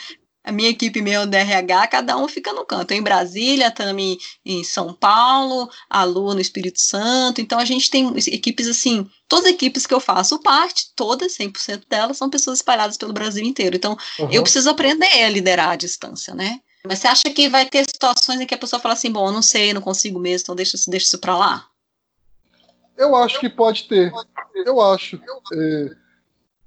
a minha equipe meu da RH, cada um fica no canto. em Brasília, também em São Paulo, a Lu no Espírito Santo. Então a gente tem equipes assim, todas as equipes que eu faço parte, todas, 100% delas, são pessoas espalhadas pelo Brasil inteiro. Então uhum. eu preciso aprender a liderar à distância, né? Mas você acha que vai ter situações em que a pessoa fala assim, bom, eu não sei, não consigo mesmo, então deixa, deixa isso para lá? Eu acho que pode ter. Eu acho. É...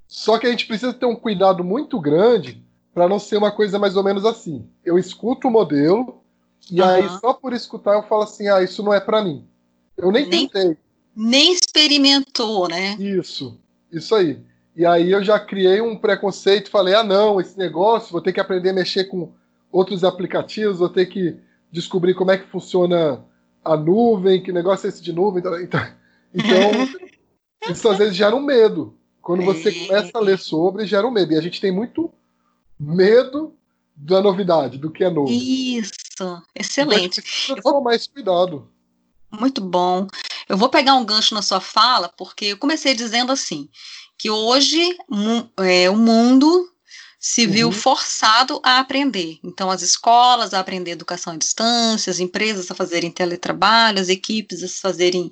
Só que a gente precisa ter um cuidado muito grande para não ser uma coisa mais ou menos assim. Eu escuto o modelo e uhum. aí só por escutar eu falo assim, ah, isso não é para mim. Eu nem, nem tentei. Nem experimentou, né? Isso, isso aí. E aí eu já criei um preconceito, falei, ah não, esse negócio, vou ter que aprender a mexer com outros aplicativos, vou ter que descobrir como é que funciona a nuvem, que negócio é esse de nuvem. Então, então, então (laughs) isso às vezes gera um medo. Quando você começa a ler sobre, gera um medo. E a gente tem muito medo da novidade, do que é novo. Isso, excelente. Eu vou esse cuidado. Muito bom. Eu vou pegar um gancho na sua fala, porque eu comecei dizendo assim, que hoje é, o mundo se viu uhum. forçado a aprender. Então, as escolas a aprender educação à distância, as empresas a fazerem teletrabalho, as equipes a fazerem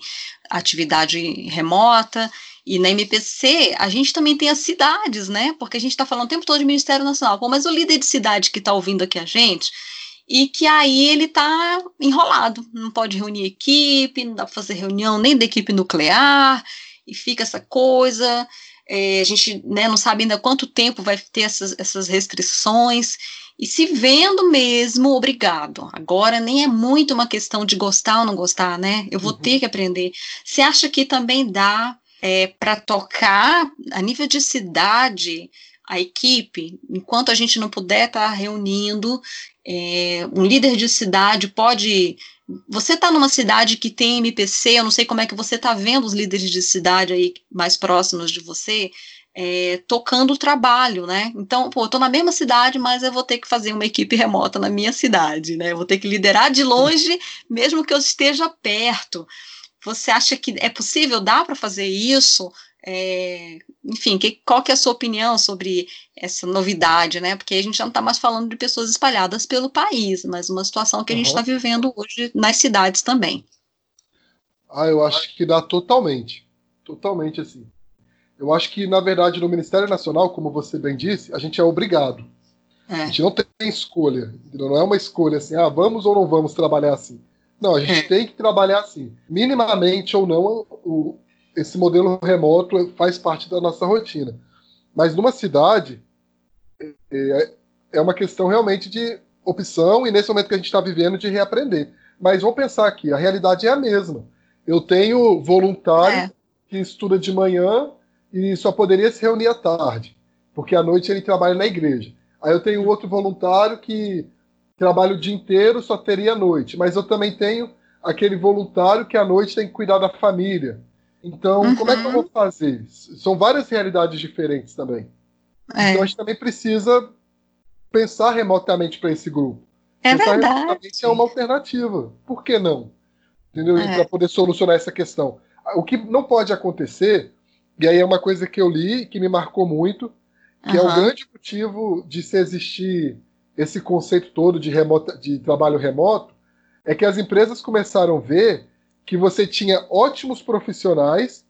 atividade remota. E na MPC, a gente também tem as cidades, né? Porque a gente está falando o tempo todo de Ministério Nacional. Pô, mas o líder de cidade que está ouvindo aqui a gente, e que aí ele está enrolado, não pode reunir equipe, não dá para fazer reunião nem da equipe nuclear, e fica essa coisa. É, a gente né, não sabe ainda quanto tempo vai ter essas, essas restrições. e se vendo mesmo obrigado. Agora nem é muito uma questão de gostar ou não gostar, né? Eu vou uhum. ter que aprender. Você acha que também dá é, para tocar a nível de cidade a equipe, enquanto a gente não puder estar tá reunindo, é, um líder de cidade pode. Você está numa cidade que tem MPC, eu não sei como é que você está vendo os líderes de cidade aí mais próximos de você, é, tocando o trabalho, né? Então, pô, eu tô na mesma cidade, mas eu vou ter que fazer uma equipe remota na minha cidade, né? Eu vou ter que liderar de longe, mesmo que eu esteja perto. Você acha que é possível, dá para fazer isso? É, enfim, que, qual que é a sua opinião sobre essa novidade, né? Porque a gente já não está mais falando de pessoas espalhadas pelo país, mas uma situação que a gente está vivendo hoje nas cidades também. Ah, eu acho que dá totalmente. Totalmente assim. Eu acho que, na verdade, no Ministério Nacional, como você bem disse, a gente é obrigado. É. A gente não tem escolha. Não é uma escolha assim, ah, vamos ou não vamos trabalhar assim. Não, a gente é. tem que trabalhar assim. Minimamente ou não, o, esse modelo remoto faz parte da nossa rotina. Mas numa cidade, é, é uma questão realmente de opção e nesse momento que a gente está vivendo, de reaprender. Mas vamos pensar aqui, a realidade é a mesma. Eu tenho voluntário é. que estuda de manhã e só poderia se reunir à tarde, porque à noite ele trabalha na igreja. Aí eu tenho outro voluntário que trabalha o dia inteiro, só teria à noite. Mas eu também tenho aquele voluntário que à noite tem que cuidar da família. Então, uhum. como é que eu vou uhum. fazer? São várias realidades diferentes também. É. Então a gente também precisa pensar remotamente para esse grupo. É pensar verdade. remotamente é uma alternativa. Por que não? Entendeu? É. Para poder solucionar essa questão. O que não pode acontecer e aí é uma coisa que eu li que me marcou muito, que uhum. é o grande motivo de se existir esse conceito todo de, de trabalho remoto, é que as empresas começaram a ver que você tinha ótimos profissionais,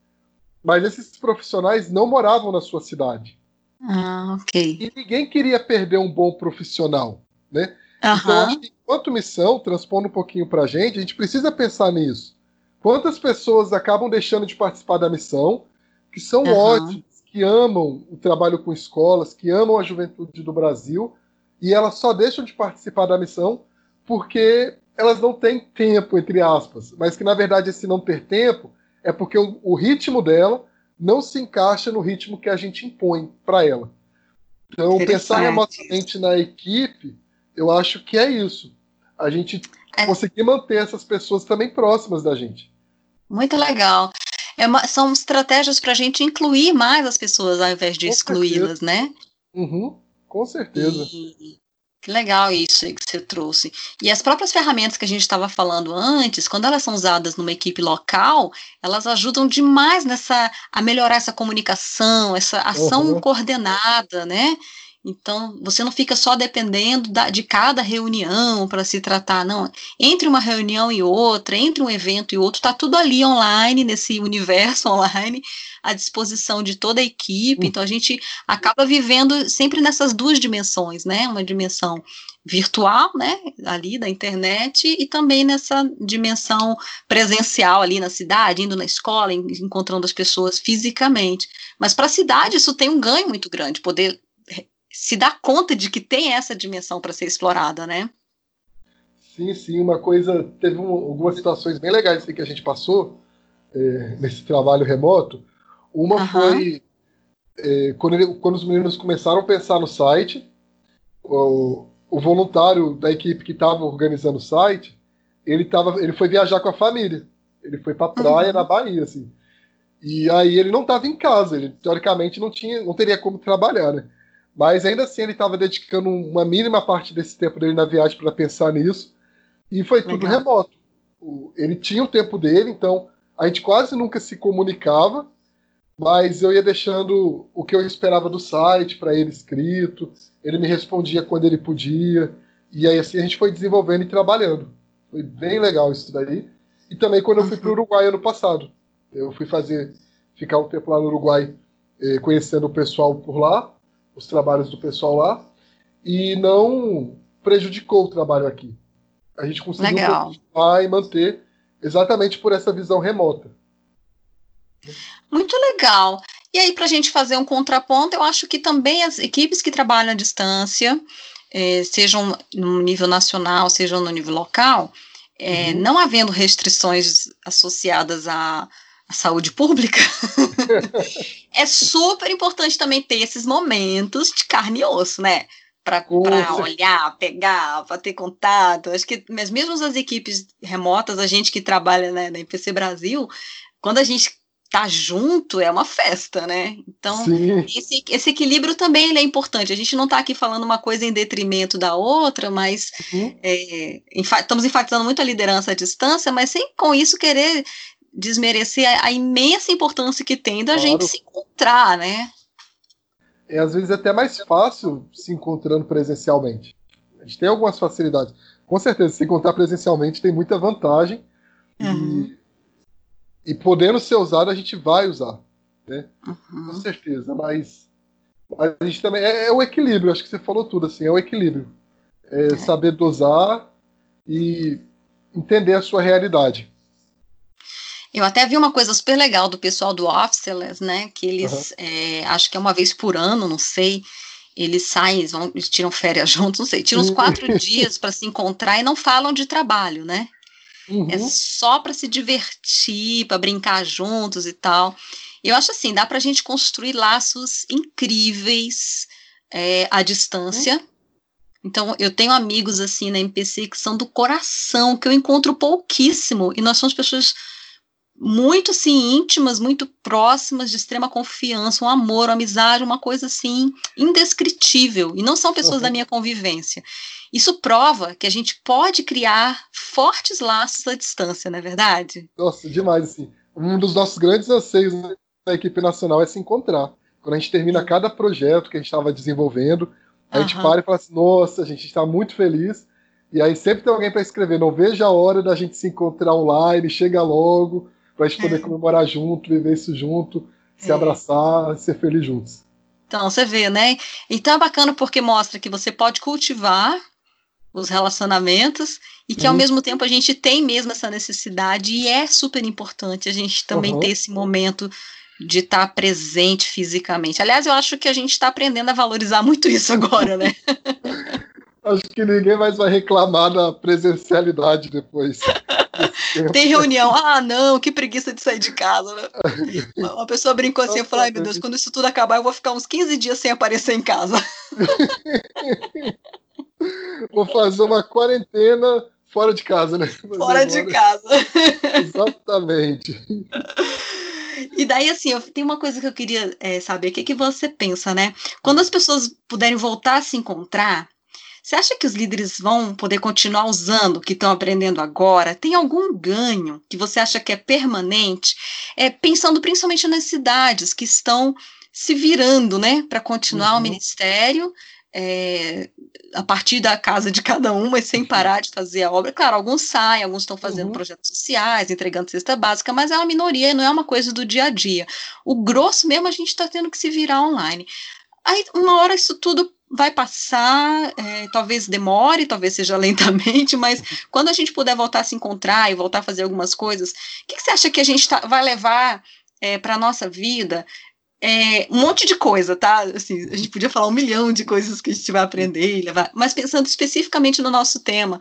mas esses profissionais não moravam na sua cidade. Ah, ok. E ninguém queria perder um bom profissional, né? Uhum. Então, acho que enquanto missão, transpondo um pouquinho para a gente, a gente precisa pensar nisso. Quantas pessoas acabam deixando de participar da missão que são uhum. ótimos, que amam o trabalho com escolas, que amam a juventude do Brasil, e elas só deixam de participar da missão porque elas não têm tempo, entre aspas. Mas que, na verdade, esse não ter tempo é porque o, o ritmo dela não se encaixa no ritmo que a gente impõe para ela. Então, pensar remotamente na equipe, eu acho que é isso. A gente é. conseguir manter essas pessoas também próximas da gente. Muito legal é uma, são estratégias para a gente incluir mais as pessoas ao invés de excluí-las, né? Uhum, com certeza. E, que legal isso que você trouxe. E as próprias ferramentas que a gente estava falando antes, quando elas são usadas numa equipe local, elas ajudam demais nessa a melhorar essa comunicação, essa ação uhum. coordenada, né? Então, você não fica só dependendo da, de cada reunião para se tratar, não. Entre uma reunião e outra, entre um evento e outro, está tudo ali online, nesse universo (laughs) online, à disposição de toda a equipe. Então, a gente acaba vivendo sempre nessas duas dimensões, né? Uma dimensão virtual, né, ali da internet, e também nessa dimensão presencial ali na cidade, indo na escola, encontrando as pessoas fisicamente. Mas para a cidade isso tem um ganho muito grande, poder se dá conta de que tem essa dimensão para ser explorada, né? Sim, sim, uma coisa, teve um, algumas situações bem legais que a gente passou é, nesse trabalho remoto. Uma uhum. foi é, quando, ele, quando os meninos começaram a pensar no site, o, o voluntário da equipe que estava organizando o site, ele, tava, ele foi viajar com a família. Ele foi para praia uhum. na Bahia, assim. E aí ele não estava em casa, ele teoricamente não tinha, não teria como trabalhar, né? Mas ainda assim ele estava dedicando uma mínima parte desse tempo dele na viagem para pensar nisso. E foi tudo Legal. remoto. Ele tinha o tempo dele, então a gente quase nunca se comunicava, mas eu ia deixando o que eu esperava do site para ele escrito, ele me respondia quando ele podia, e aí assim a gente foi desenvolvendo e trabalhando. Foi bem legal isso daí. E também quando eu fui para o Uruguai ano passado. Eu fui fazer, ficar um tempo lá no Uruguai, eh, conhecendo o pessoal por lá, os trabalhos do pessoal lá e não prejudicou o trabalho aqui. A gente conseguiu continuar e manter exatamente por essa visão remota. Muito legal. E aí, para a gente fazer um contraponto, eu acho que também as equipes que trabalham à distância, é, sejam no nível nacional, sejam no nível local, é, uhum. não havendo restrições associadas à, à saúde pública, (laughs) é super importante também ter esses momentos de carne e osso, né? Para olhar, pegar, para ter contato. Acho que, mas mesmo as equipes remotas, a gente que trabalha né, na IPC Brasil, quando a gente tá junto é uma festa, né? Então, esse, esse, equilíbrio também é importante. A gente não está aqui falando uma coisa em detrimento da outra, mas uhum. é, enfa estamos enfatizando muito a liderança à distância, mas sem com isso querer desmerecer a, a imensa importância que tem da claro. gente se encontrar, né? É às vezes até mais fácil se encontrando presencialmente. A gente tem algumas facilidades. Com certeza, se encontrar presencialmente tem muita vantagem. Uhum. E e podendo ser usado, a gente vai usar. Né? Uhum. Com certeza, mas, a gente também. É, é, o equilíbrio, acho que você falou tudo, assim, é o equilíbrio. É, é. Saber dosar e entender a sua realidade. Eu até vi uma coisa super legal do pessoal do Officeless, né? Que eles, uhum. acho que é uma vez por ano, não sei, eles saem, eles, vão, eles tiram férias (laughs) juntos, não sei, tiram uns quatro dias para se encontrar e não falam de trabalho, né? É uhum. É só para se divertir, para brincar juntos e tal. Eu acho assim, dá para a gente construir laços incríveis é, à distância. Uhum. Então, eu tenho amigos assim na MPC que são do coração, que eu encontro pouquíssimo, e nós somos pessoas muito assim íntimas, muito próximas, de extrema confiança, um amor, uma amizade, uma coisa assim indescritível, e não são pessoas uhum. da minha convivência. Isso prova que a gente pode criar fortes laços à distância, não é verdade? Nossa, demais, assim. Um dos nossos grandes anseios da equipe nacional é se encontrar. Quando a gente termina cada projeto que a gente estava desenvolvendo, a uhum. gente para e fala assim, nossa, a gente está muito feliz. E aí sempre tem alguém para escrever, não veja a hora da gente se encontrar online, chega logo, para a gente poder é. comemorar junto, viver isso junto, se é. abraçar, ser feliz juntos. Então, você vê, né? Então é bacana porque mostra que você pode cultivar os relacionamentos e que uhum. ao mesmo tempo a gente tem mesmo essa necessidade e é super importante a gente também uhum. ter esse momento de estar tá presente fisicamente. Aliás, eu acho que a gente está aprendendo a valorizar muito isso agora, né? (laughs) acho que ninguém mais vai reclamar da presencialidade depois. (laughs) Tem reunião, ah, não, que preguiça de sair de casa. Né? (laughs) Uma pessoa brincou assim, eu falei, ai meu Deus, quando isso tudo acabar, eu vou ficar uns 15 dias sem aparecer em casa. (laughs) Vou fazer uma quarentena fora de casa, né? fora de casa. Exatamente. E daí, assim, eu, tem uma coisa que eu queria é, saber, o que, que você pensa, né? Quando as pessoas puderem voltar a se encontrar, você acha que os líderes vão poder continuar usando o que estão aprendendo agora? Tem algum ganho que você acha que é permanente? É, pensando principalmente nas cidades que estão se virando, né, para continuar uhum. o ministério é, a partir da casa de cada um, mas sem parar de fazer a obra. Claro, alguns saem, alguns estão fazendo uhum. projetos sociais, entregando cesta básica, mas é uma minoria, não é uma coisa do dia a dia. O grosso mesmo a gente está tendo que se virar online. Aí, uma hora isso tudo vai passar, é, talvez demore, talvez seja (laughs) lentamente, mas quando a gente puder voltar a se encontrar e voltar a fazer algumas coisas, o que, que você acha que a gente tá, vai levar é, para a nossa vida é, um monte de coisa, tá? Assim, a gente podia falar um milhão de coisas que a gente vai aprender e levar, mas pensando especificamente no nosso tema,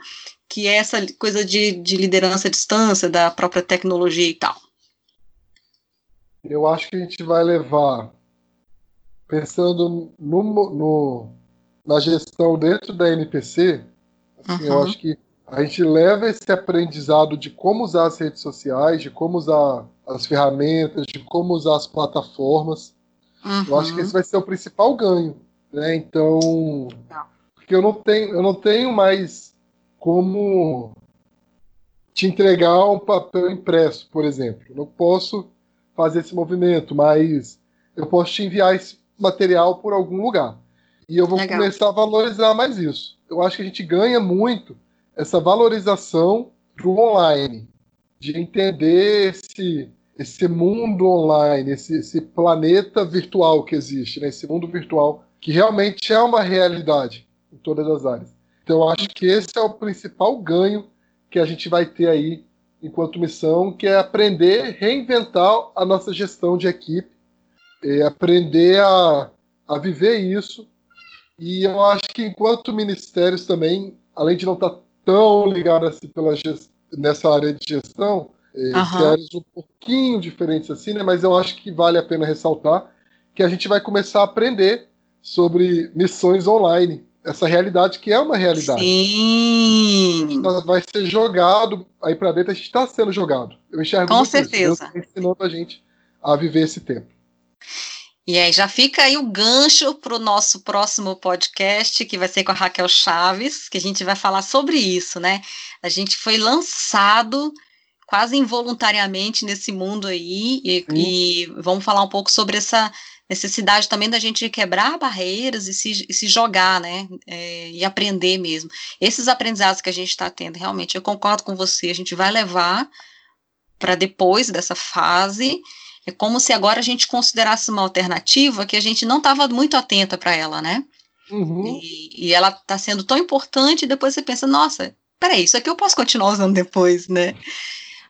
que é essa coisa de, de liderança à distância, da própria tecnologia e tal. Eu acho que a gente vai levar, pensando no, no na gestão dentro da NPC, assim, uhum. eu acho que a gente leva esse aprendizado de como usar as redes sociais, de como usar as ferramentas, de como usar as plataformas. Uhum. Eu acho que esse vai ser o principal ganho, né? Então, porque eu não tenho, eu não tenho mais como te entregar um papel impresso, por exemplo. Eu não posso fazer esse movimento, mas eu posso te enviar esse material por algum lugar. E eu vou Legal. começar a valorizar mais isso. Eu acho que a gente ganha muito essa valorização do online, de entender esse, esse mundo online, esse, esse planeta virtual que existe, né? esse mundo virtual que realmente é uma realidade em todas as áreas. Então, eu acho que esse é o principal ganho que a gente vai ter aí enquanto missão, que é aprender, reinventar a nossa gestão de equipe, é aprender a, a viver isso E eu acho que enquanto ministérios também, além de não estar tá tão ligados assim pela gest... nessa área de gestão, uhum. áreas um pouquinho diferentes assim, né? Mas eu acho que vale a pena ressaltar que a gente vai começar a aprender sobre missões online. Essa realidade que é uma realidade. Sim. Vai ser jogado aí para dentro, a gente está sendo jogado. Eu enxergo Com certeza. Deus ensinando a gente a viver esse tempo. E aí já fica aí o gancho para o nosso próximo podcast, que vai ser com a Raquel Chaves, que a gente vai falar sobre isso, né? A gente foi lançado quase involuntariamente nesse mundo aí, e, e, vamos falar um pouco sobre essa necessidade também da gente quebrar barreiras e se, e se jogar, né, é, e aprender mesmo. Esses aprendizados que a gente está tendo, realmente, eu concordo com você, a gente vai levar para depois dessa fase, é como se agora a gente considerasse uma alternativa que a gente não estava muito atenta para ela, né, uhum. e, e ela está sendo tão importante, e depois você pensa, nossa, peraí, isso aqui eu posso continuar usando depois, né,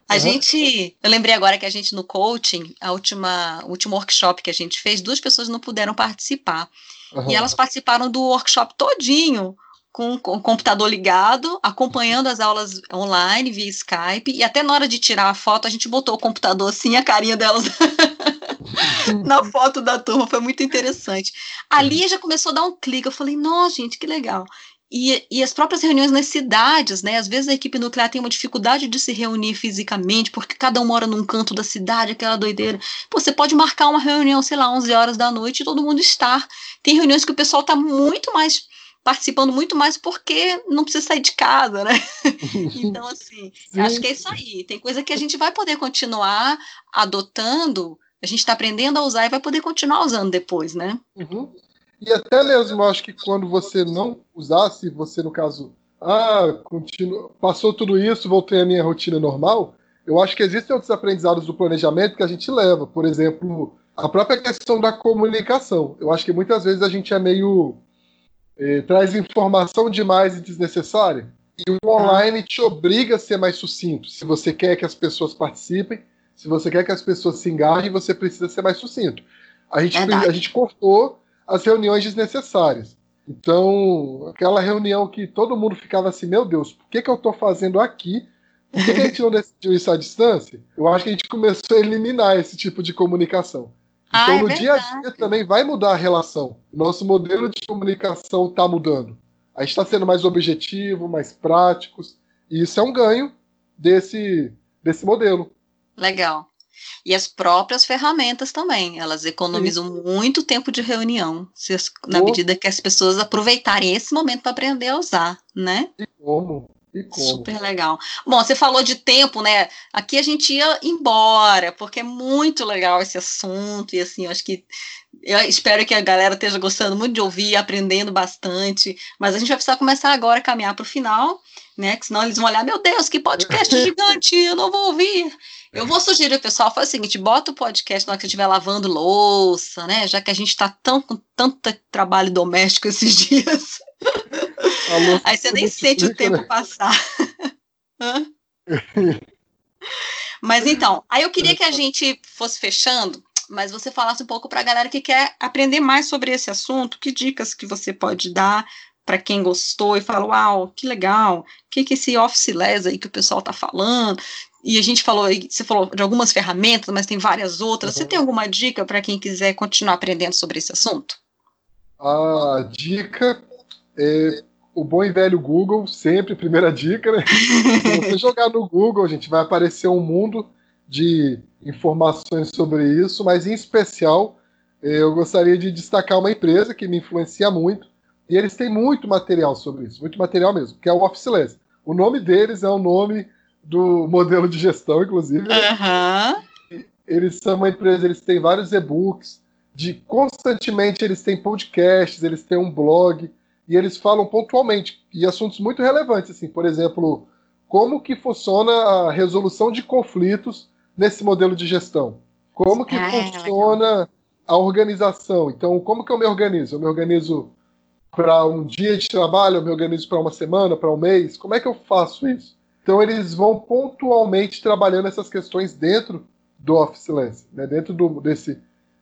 a uhum. gente, eu lembrei agora que a gente no coaching, a última, o último workshop que a gente fez, duas pessoas não puderam participar. Uhum. E elas participaram do workshop todinho, com, o computador ligado, acompanhando as aulas online via Skype, e até na hora de tirar a foto, a gente botou o computador assim, a carinha delas (laughs) na foto da turma, foi muito interessante. Ali já começou a dar um clique, eu falei, nossa, gente, que legal. E, e, as próprias reuniões nas cidades, né? Às vezes a equipe nuclear tem uma dificuldade de se reunir fisicamente, porque cada um mora num canto da cidade, aquela doideira. Pô, você pode marcar uma reunião, sei lá, 11 horas da noite e todo mundo estar. Tem reuniões que o pessoal está muito mais participando muito mais porque não precisa sair de casa, né? (laughs) então, assim, Sim. acho que é isso aí. Tem coisa que a gente vai poder continuar adotando, a gente está aprendendo a usar e vai poder continuar usando depois, né? Uhum. E até mesmo, acho que quando você não usasse, você, no caso, ah, continu... passou tudo isso, voltei à minha rotina normal, eu acho que existem outros aprendizados do planejamento que a gente leva. Por exemplo, a própria questão da comunicação. Eu acho que muitas vezes a gente é meio. Eh, traz informação demais e desnecessária. E o online te obriga a ser mais sucinto. Se você quer que as pessoas participem, se você quer que as pessoas se engajem, você precisa ser mais sucinto. A gente, a gente cortou as reuniões desnecessárias. Então, aquela reunião que todo mundo ficava assim, meu Deus, por que, que eu estou fazendo aqui? Por que, que, a gente não (laughs) decidiu isso à distância? Eu acho que a gente começou a eliminar esse tipo de comunicação. Ah, então, é no verdade. dia a dia também vai mudar a relação. Nosso modelo de comunicação está mudando. A gente está sendo mais objetivo, mais práticos. E isso é um ganho desse, desse modelo. Legal. E as próprias ferramentas também, elas economizam Sim. muito tempo de reunião, as, na medida que as pessoas aproveitarem esse momento para aprender a usar, né? E como? Super legal. Bom, você falou de tempo, né? Aqui a gente ia embora, porque é muito legal esse assunto, e assim, eu acho que eu espero que a galera esteja gostando muito de ouvir, aprendendo bastante, mas a gente vai precisar começar agora a caminhar para o final, né? Que senão eles vão olhar, meu Deus, que podcast (laughs) gigante, eu não vou ouvir. Eu vou sugerir ao pessoal, faz o seguinte, bota o podcast na hora que você estiver lavando louça, né? Já que a gente está tão com tanto trabalho doméstico esses (laughs) dias. Aí você nem sente o tempo né? passar. (laughs) mas então, aí eu queria que a gente fosse fechando, mas você falasse um pouco para a galera que quer aprender mais sobre esse assunto, que dicas que você pode dar para quem gostou e fala, uau, que legal, o que, que esse office less aí que o pessoal está falando, e a gente falou, você falou de algumas ferramentas, mas tem várias outras. Uhum. Você tem alguma dica para quem quiser continuar aprendendo sobre esse assunto? A dica é o bom e velho Google, sempre primeira dica, né? Se você (laughs) jogar no Google, gente, vai aparecer um mundo de informações sobre isso, mas em especial eu gostaria de destacar uma empresa que me influencia muito, e eles têm muito material sobre isso, muito material mesmo, que é o Officeless. O nome deles é o nome do modelo de gestão, inclusive. Uhum. Eles são uma empresa, eles têm vários e-books, de constantemente eles têm podcasts, eles têm um blog, e eles falam pontualmente, e assuntos muito relevantes, assim, por exemplo, como que funciona a resolução de conflitos nesse modelo de gestão? Como que ah, funciona a organização? Então, como que eu me organizo? Eu me organizo para um dia de trabalho, eu me organizo para uma semana, para um mês? Como é que eu faço isso? Então eles vão pontualmente trabalhando essas questões dentro do Office Lens, né, dentro do, desse,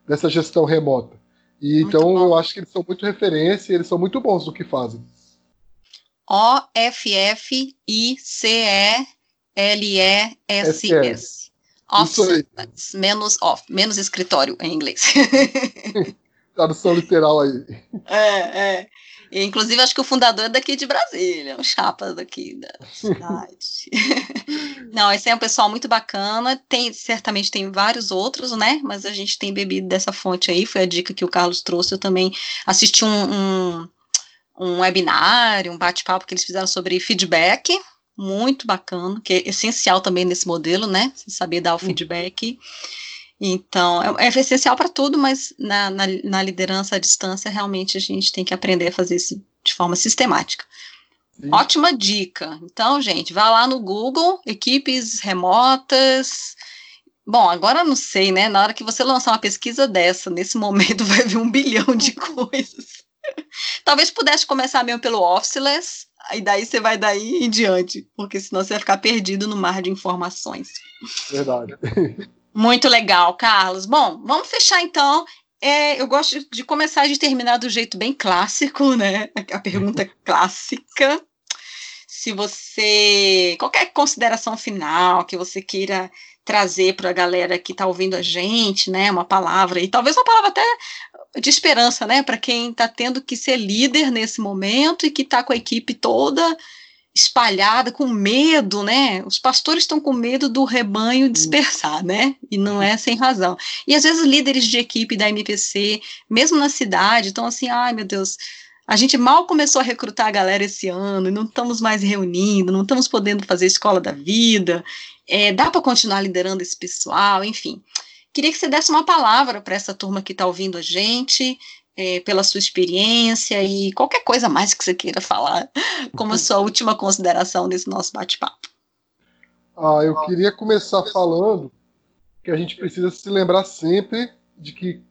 dessa gestão remota. E muito então bom. eu acho que eles são muito referência e eles são muito bons no que fazem. O-F-F-I-C-E-L-E-S-S. Office, menos off, menos escritório em inglês. (laughs) Tradução literal aí. É, é. E, inclusive, acho que o fundador é daqui de Brasília, um chapa daqui da cidade. (laughs) Não, esse é um pessoal muito bacana. Tem, certamente tem vários outros, né? Mas a gente tem bebido dessa fonte aí. Foi a dica que o Carlos trouxe. Eu também assisti um, um, um webinário, um bate-papo que eles fizeram sobre feedback. Muito bacana, que é essencial também nesse modelo, né? Saber dar o feedback. Então, é, é essencial para tudo, mas na, na, na, liderança à distância, realmente a gente tem que aprender a fazer isso de forma sistemática. Sim. Ótima dica. Então, gente, vá lá no Google, equipes remotas. Bom, agora não sei, né? Na hora que você lançar uma pesquisa dessa, nesse (laughs) momento vai vir um bilhão de (laughs) coisas. Talvez pudesse começar mesmo pelo Officeless, e daí você vai daí em diante, porque senão você vai ficar perdido no mar de informações. Verdade. (laughs) Muito legal, Carlos. Bom, vamos fechar então. É, eu gosto de começar e de terminar do jeito bem clássico, né? A pergunta (laughs) clássica. Se você. Qualquer consideração final que você queira trazer para a galera que está ouvindo a gente, né? Uma palavra, e talvez uma palavra até de esperança, né? Para quem está tendo que ser líder nesse momento e que está com a equipe toda espalhada, com medo, né? Os pastores estão com medo do rebanho dispersar, né? E não é sem razão. E às vezes líderes de equipe da MPC, mesmo na cidade, estão assim, ai meu Deus, a gente mal começou a recrutar a galera esse ano, e não estamos mais reunindo, não estamos podendo fazer escola da vida, é, dá para continuar liderando esse pessoal, enfim. Queria que você desse uma palavra para essa turma que está ouvindo a gente, é, pela sua experiência e qualquer coisa mais que você queira falar como sua última consideração desse nosso bate-papo. Ah, eu queria começar falando que a gente precisa se lembrar sempre de que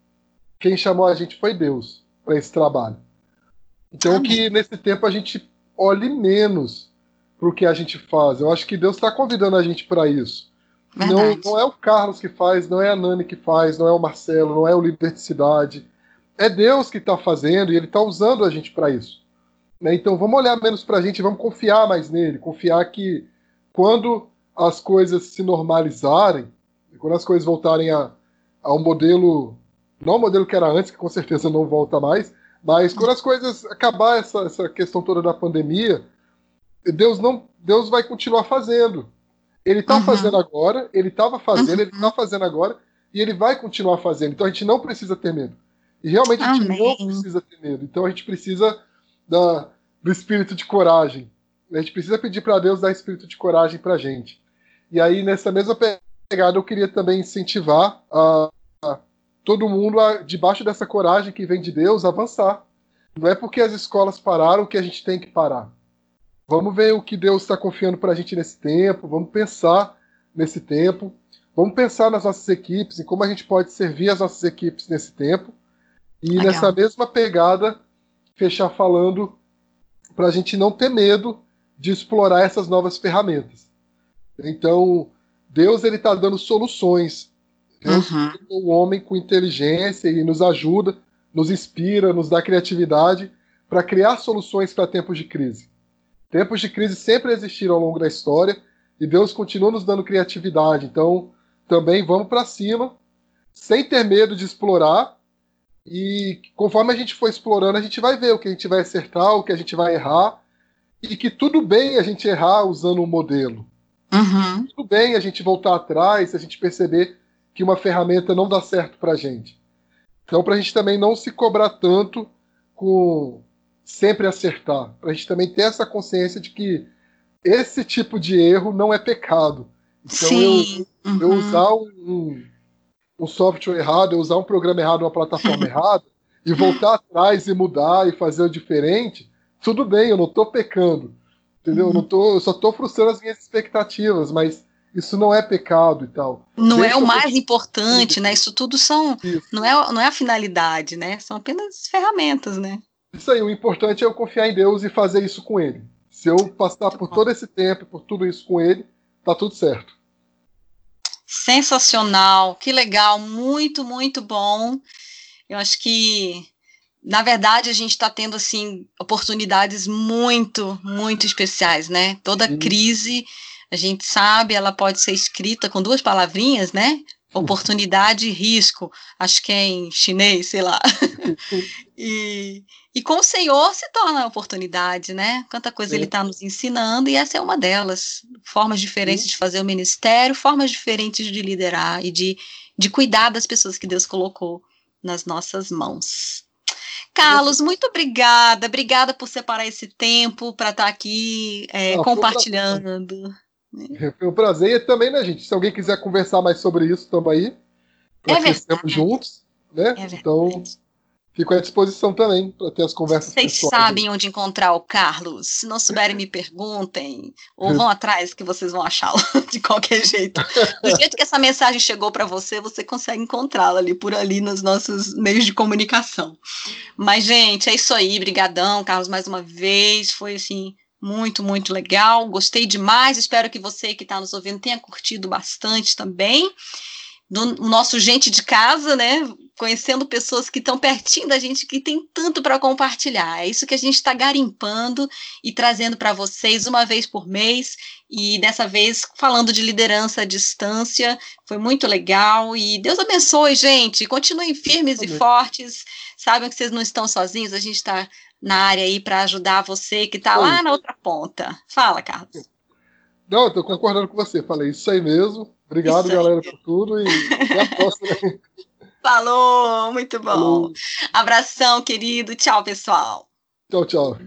quem chamou a gente foi Deus para esse trabalho. Então Amém. que nesse tempo a gente olhe menos para o que a gente faz. Eu acho que Deus está convidando a gente para isso. Não, não é o Carlos que faz, não é a Nani que faz, não é o Marcelo, não é o líder de cidade é Deus que está fazendo e Ele está usando a gente para isso. Né? Então vamos olhar menos para a gente, vamos confiar mais nele, confiar que quando as coisas se normalizarem, quando as coisas voltarem a, a um modelo, não o modelo que era antes, que com certeza não volta mais, mas quando as coisas acabar essa, essa questão toda da pandemia, Deus não, Deus vai continuar fazendo. Ele está uhum. fazendo agora, ele estava fazendo, uhum. ele está fazendo agora e ele vai continuar fazendo. Então a gente não precisa ter medo. E realmente a gente não precisa ter medo. Então a gente precisa da, do espírito de coragem. A gente precisa pedir para Deus dar espírito de coragem para a gente. E aí, nessa mesma pegada, eu queria também incentivar a, a todo mundo, a, debaixo dessa coragem que vem de Deus, avançar. Não é porque as escolas pararam que a gente tem que parar. Vamos ver o que Deus está confiando para a gente nesse tempo, vamos pensar nesse tempo, vamos pensar nas nossas equipes e como a gente pode servir as nossas equipes nesse tempo e Legal. nessa mesma pegada, fechar falando para a gente não ter medo de explorar essas novas ferramentas. Então, Deus ele está dando soluções. Deus uhum. o homem com inteligência e nos ajuda, nos inspira, nos dá criatividade para criar soluções para tempos de crise. Tempos de crise sempre existiram ao longo da história e Deus continua nos dando criatividade. Então, também vamos para cima, sem ter medo de explorar e conforme a gente for explorando, a gente vai ver o que a gente vai acertar, o que a gente vai errar. E que tudo bem a gente errar usando um modelo. Uhum. Tudo bem a gente voltar atrás a gente perceber que uma ferramenta não dá certo para a gente. Então, para a gente também não se cobrar tanto com sempre acertar. Para a gente também ter essa consciência de que esse tipo de erro não é pecado. Então, Sim. Eu, uhum. eu usar um, um software errado, eu usar um programa errado, uma plataforma (laughs) errada, e voltar atrás e mudar e fazer o diferente, tudo bem, eu não estou pecando. Entendeu? Eu, não tô, eu só estou frustrando as minhas expectativas, mas isso não é pecado e tal. Não Deixa é o mais importante, né? Isso tudo são. Isso. Não, é, não é a finalidade, né? São apenas ferramentas, né? Isso aí, o importante é eu confiar em Deus e fazer isso com Ele. Se eu passar por todo esse tempo, por tudo isso com Ele, tá tudo certo. Sensacional, que legal, muito, muito bom. Eu acho que, na verdade, a gente está tendo assim oportunidades muito, muito especiais, né? Toda Sim. crise, a gente sabe, ela pode ser escrita com duas palavrinhas, né? Oportunidade e risco, acho que é em chinês, sei lá. (laughs) e, e com o Senhor se torna oportunidade, né? Quanta coisa Sim. Ele está nos ensinando, e essa é uma delas. Formas diferentes Sim. de fazer o ministério, formas diferentes de liderar e de, de cuidar das pessoas que Deus colocou nas nossas mãos. Carlos, muito obrigada. Obrigada por separar esse tempo para estar tá aqui é, Não, compartilhando. Foi um prazer. E também, né, gente? Se alguém quiser conversar mais sobre isso, estamos aí. É verdade. juntos, né? É então, fico à disposição também para ter as conversas Vocês sabem onde encontrar o Carlos. Se não souberem, me perguntem. Ou vão (laughs) atrás que vocês vão achá-lo (laughs) de qualquer jeito. Do (laughs) jeito que essa mensagem chegou para você, você consegue encontrá-la ali por ali nos nossos meios de comunicação. Mas, gente, é isso aí. Brigadão, Carlos, mais uma vez. Foi assim muito, muito legal. Gostei demais. Espero que você que está nos ouvindo tenha curtido bastante também. Do nosso gente de casa, né? Conhecendo pessoas que estão pertinho da gente, que tem tanto para compartilhar. É isso que a gente está garimpando e trazendo para vocês uma vez por mês. E dessa vez falando de liderança à distância. Foi muito legal. E Deus abençoe, gente. Continuem firmes Amém. e fortes. Sabem que vocês não estão sozinhos. A gente está na área aí para ajudar você que está lá na outra ponta. Fala, Carlos. Não, estou concordando com você. Falei isso aí mesmo. Obrigado, aí. galera, por tudo e até a próxima. Falou, muito bom. Falou. Abração, querido. Tchau, pessoal. Tchau, tchau.